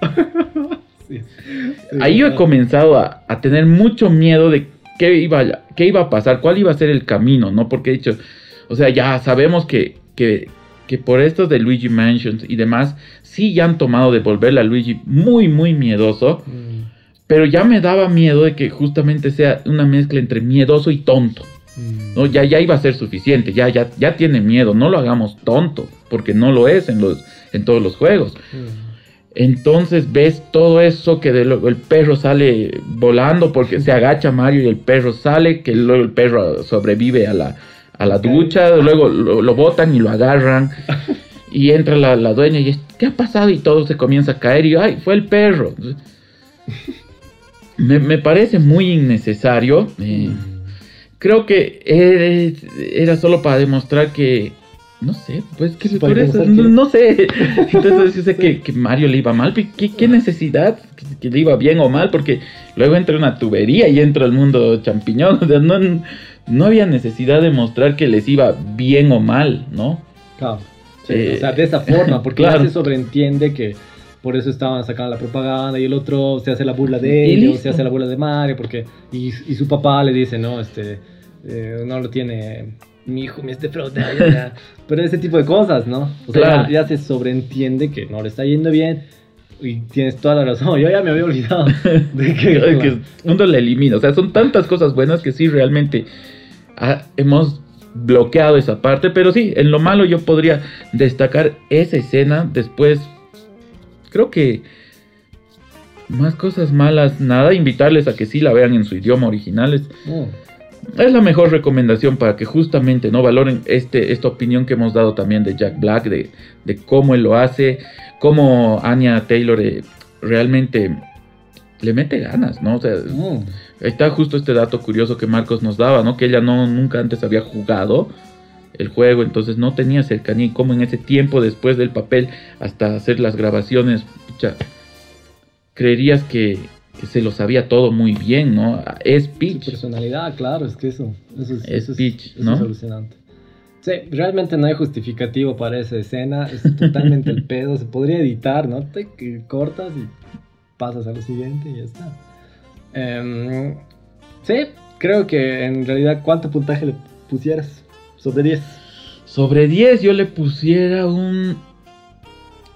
[LAUGHS] Ahí yo he comenzado a, tener mucho miedo de qué iba, qué iba a pasar, cuál iba a ser el camino, ¿no? Porque he dicho, o sea, ya sabemos que, que, por estos de Luigi Mansions y demás, sí ya han tomado de a Luigi muy, muy miedoso. Mm. Pero ya me daba miedo de que justamente sea una mezcla entre miedoso y tonto. Mm. ¿no? Ya, ya iba a ser suficiente, ya, ya, ya tiene miedo, no lo hagamos tonto, porque no lo es en, los, en todos los juegos. Mm. Entonces ves todo eso que el perro sale volando porque se agacha Mario y el perro sale, que luego el perro sobrevive a la, a la ducha, luego lo, botan y lo agarran [LAUGHS] y entra la, dueña y es, ¿qué ha pasado? Y todo se comienza a caer y ¡ay! Fue el perro. [LAUGHS] Me, parece muy innecesario. Eh, creo que era solo para demostrar que no sé, pues que por eso, no, sé. [LAUGHS] Entonces yo sé que, Mario le iba mal, ¿qué, qué necesidad? Que, le iba bien o mal, porque luego entra una tubería y entra al mundo champiñón. [LAUGHS] O sea, no, no había necesidad de mostrar que les iba bien o mal, ¿no? Claro. Eh, o sea, de esa forma, porque [LAUGHS] claro. ya se sobreentiende que por eso estaban sacando la propaganda y el otro se hace la burla de ellos, se hace la burla de Mario, porque y, y su papá le dice, no, este, eh, no lo tiene mi hijo me está defraudando. [LAUGHS] Pero ese tipo de cosas, ¿no? O sea, ya, se sobreentiende que no le está yendo bien. Y tienes toda la razón. Yo ya me había olvidado [LAUGHS] de que, que uno le elimina. O sea, son tantas cosas buenas que sí realmente ah, hemos bloqueado esa parte. Pero sí, en lo malo yo podría destacar esa escena. Después, creo que más cosas malas, nada. Invitarles a que sí la vean en su idioma original. Es, oh es la mejor recomendación para que justamente no valoren este, esta opinión que hemos dado también de Jack Black, de, cómo él lo hace, cómo Anya Taylor eh, realmente le mete ganas, ¿no? O sea, mm. está justo este dato curioso que Marcos nos daba, ¿no? Que ella no nunca antes había jugado el juego, entonces no tenía cercanía y como en ese tiempo después del papel hasta hacer las grabaciones, creerías que que se lo sabía todo muy bien, ¿no? Es Su Peach. personalidad, claro, es que eso, eso es, Es eso Peach, eso ¿no? es alucinante. Sí, realmente no hay justificativo para esa escena, es totalmente el [LAUGHS] pedo, se podría editar, ¿no? Te cortas y pasas a lo siguiente y ya está. Em, sí, creo que en realidad, ¿cuánto puntaje le pusieras? Sobre 10. Sobre 10 yo le pusiera un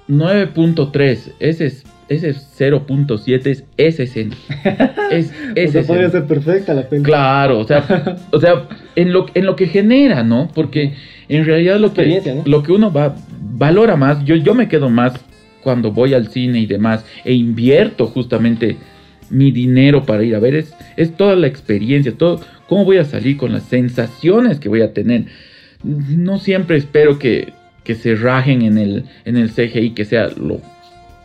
9.3. Ese es ese es 0.7 es esa escena. [LAUGHS] Es O esa sea, podría ser perfecta la película. Claro, o sea, [LAUGHS] o sea, en lo, en lo que genera, ¿no? Porque en realidad lo que, lo que uno va, valora más, yo, yo me quedo más cuando voy al cine y demás, e invierto justamente mi dinero para ir a ver, es, es toda la experiencia, todo, cómo voy a salir con las sensaciones que voy a tener. No siempre espero que, que se rajen en el, en el CGI, que sea lo,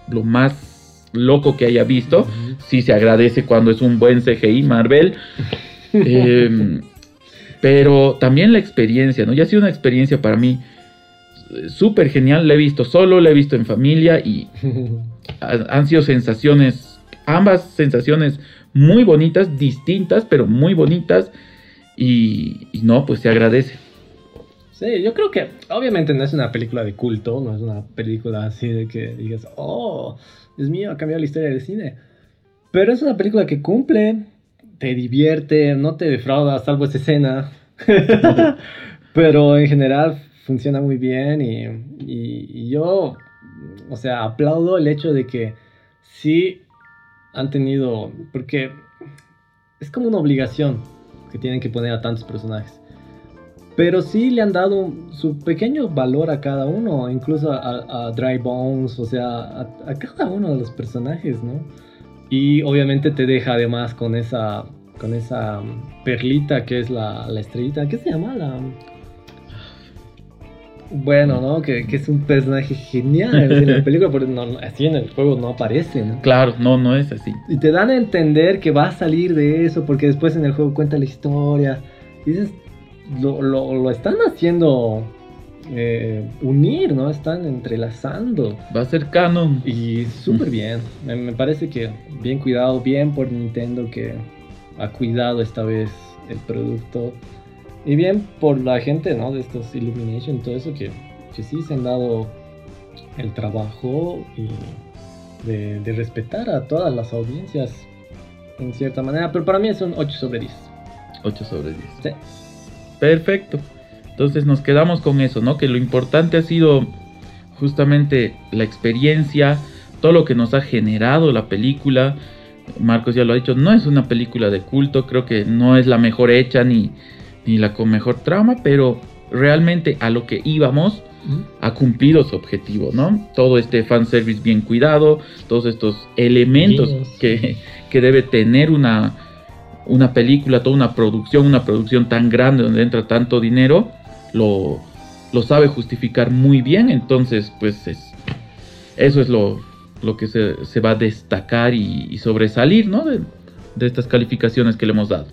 lo más loco que haya visto. Ujú. Sí se agradece cuando es un buen CGI Marvel. [LAUGHS] Eh, pero también la experiencia, ¿no? Ya ha sido una experiencia para mí eh, súper genial. La he visto solo, la he visto en familia y [LAUGHS] ha- han sido sensaciones, ambas sensaciones muy bonitas, distintas, pero muy bonitas. Y, y no, pues se agradece. Sí, yo creo que obviamente no es una película de culto, no es una película así de que digas, oh, Dios mío, ha cambiado la historia del cine. Pero es una película que cumple, te divierte, no te defrauda, salvo esa escena. [LAUGHS] Pero en general funciona muy bien y, y- y yo, o sea, aplaudo el hecho de que sí han tenido, porque es como una obligación que tienen que poner a tantos personajes. Pero sí le han dado su pequeño valor a cada uno, incluso a, a Dry Bones, o sea, a, a cada uno de los personajes, ¿no? Y obviamente te deja además con esa, con esa mm, perlita que es la, la estrellita, ¿qué se llama? La... Bueno, ¿no? Que, que es un personaje genial en la película, pero no- así en el juego no aparece, ¿no? Claro, no, no es así. Y te dan a entender que va a salir de eso, porque después en el juego cuenta la historia. Y dices, lo, lo- lo están haciendo eh, unir, ¿no? Están entrelazando. Va a ser canon. Y súper bien. Me, me parece que bien cuidado, bien por Nintendo que ha cuidado esta vez el producto. Y bien por la gente, ¿no? De estos Illumination, todo eso que, que sí se han dado el trabajo y de, de respetar a todas las audiencias en cierta manera. Pero para mí es un 8 sobre 10. 8 sobre 10. Sí. Perfecto. Entonces nos quedamos con eso, ¿no? Que lo importante ha sido justamente la experiencia, todo lo que nos ha generado la película. Marcos ya lo ha dicho, no es una película de culto, creo que no es la mejor hecha ni, ni la con mejor trama, pero realmente a lo que íbamos ha cumplido su objetivo, ¿no? Todo este fanservice bien cuidado, todos estos elementos que, que debe tener una, una película, toda una producción, una producción tan grande donde entra tanto dinero, lo, lo sabe justificar muy bien, entonces pues es, eso es lo, lo que se, se va a destacar y, sobresalir, ¿no? De, de estas calificaciones que le hemos dado.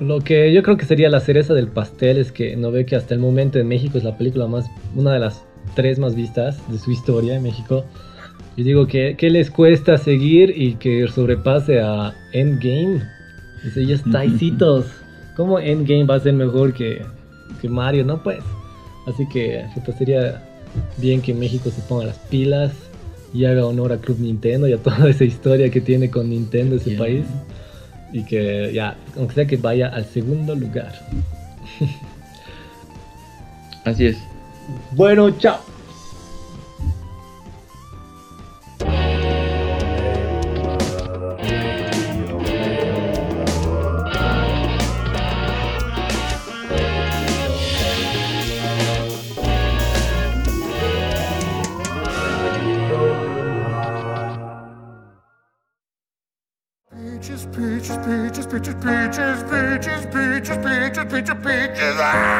Lo que yo creo que sería la cereza del pastel es que no ve que hasta el momento en México es la película más, una de las tres más vistas de su historia en México. Yo digo que, que les cuesta seguir y que sobrepase a Endgame. Dice, ya está, hijitos. ¿Cómo Endgame va a ser mejor que, que Mario? No, pues. Así que puta, sería bien que México se ponga las pilas y haga honor a Club Nintendo y a toda esa historia que tiene con Nintendo ese país. Y que ya, aunque sea que vaya al segundo lugar. [LAUGHS] Así es. Bueno, chao. pizza peaches. Ah!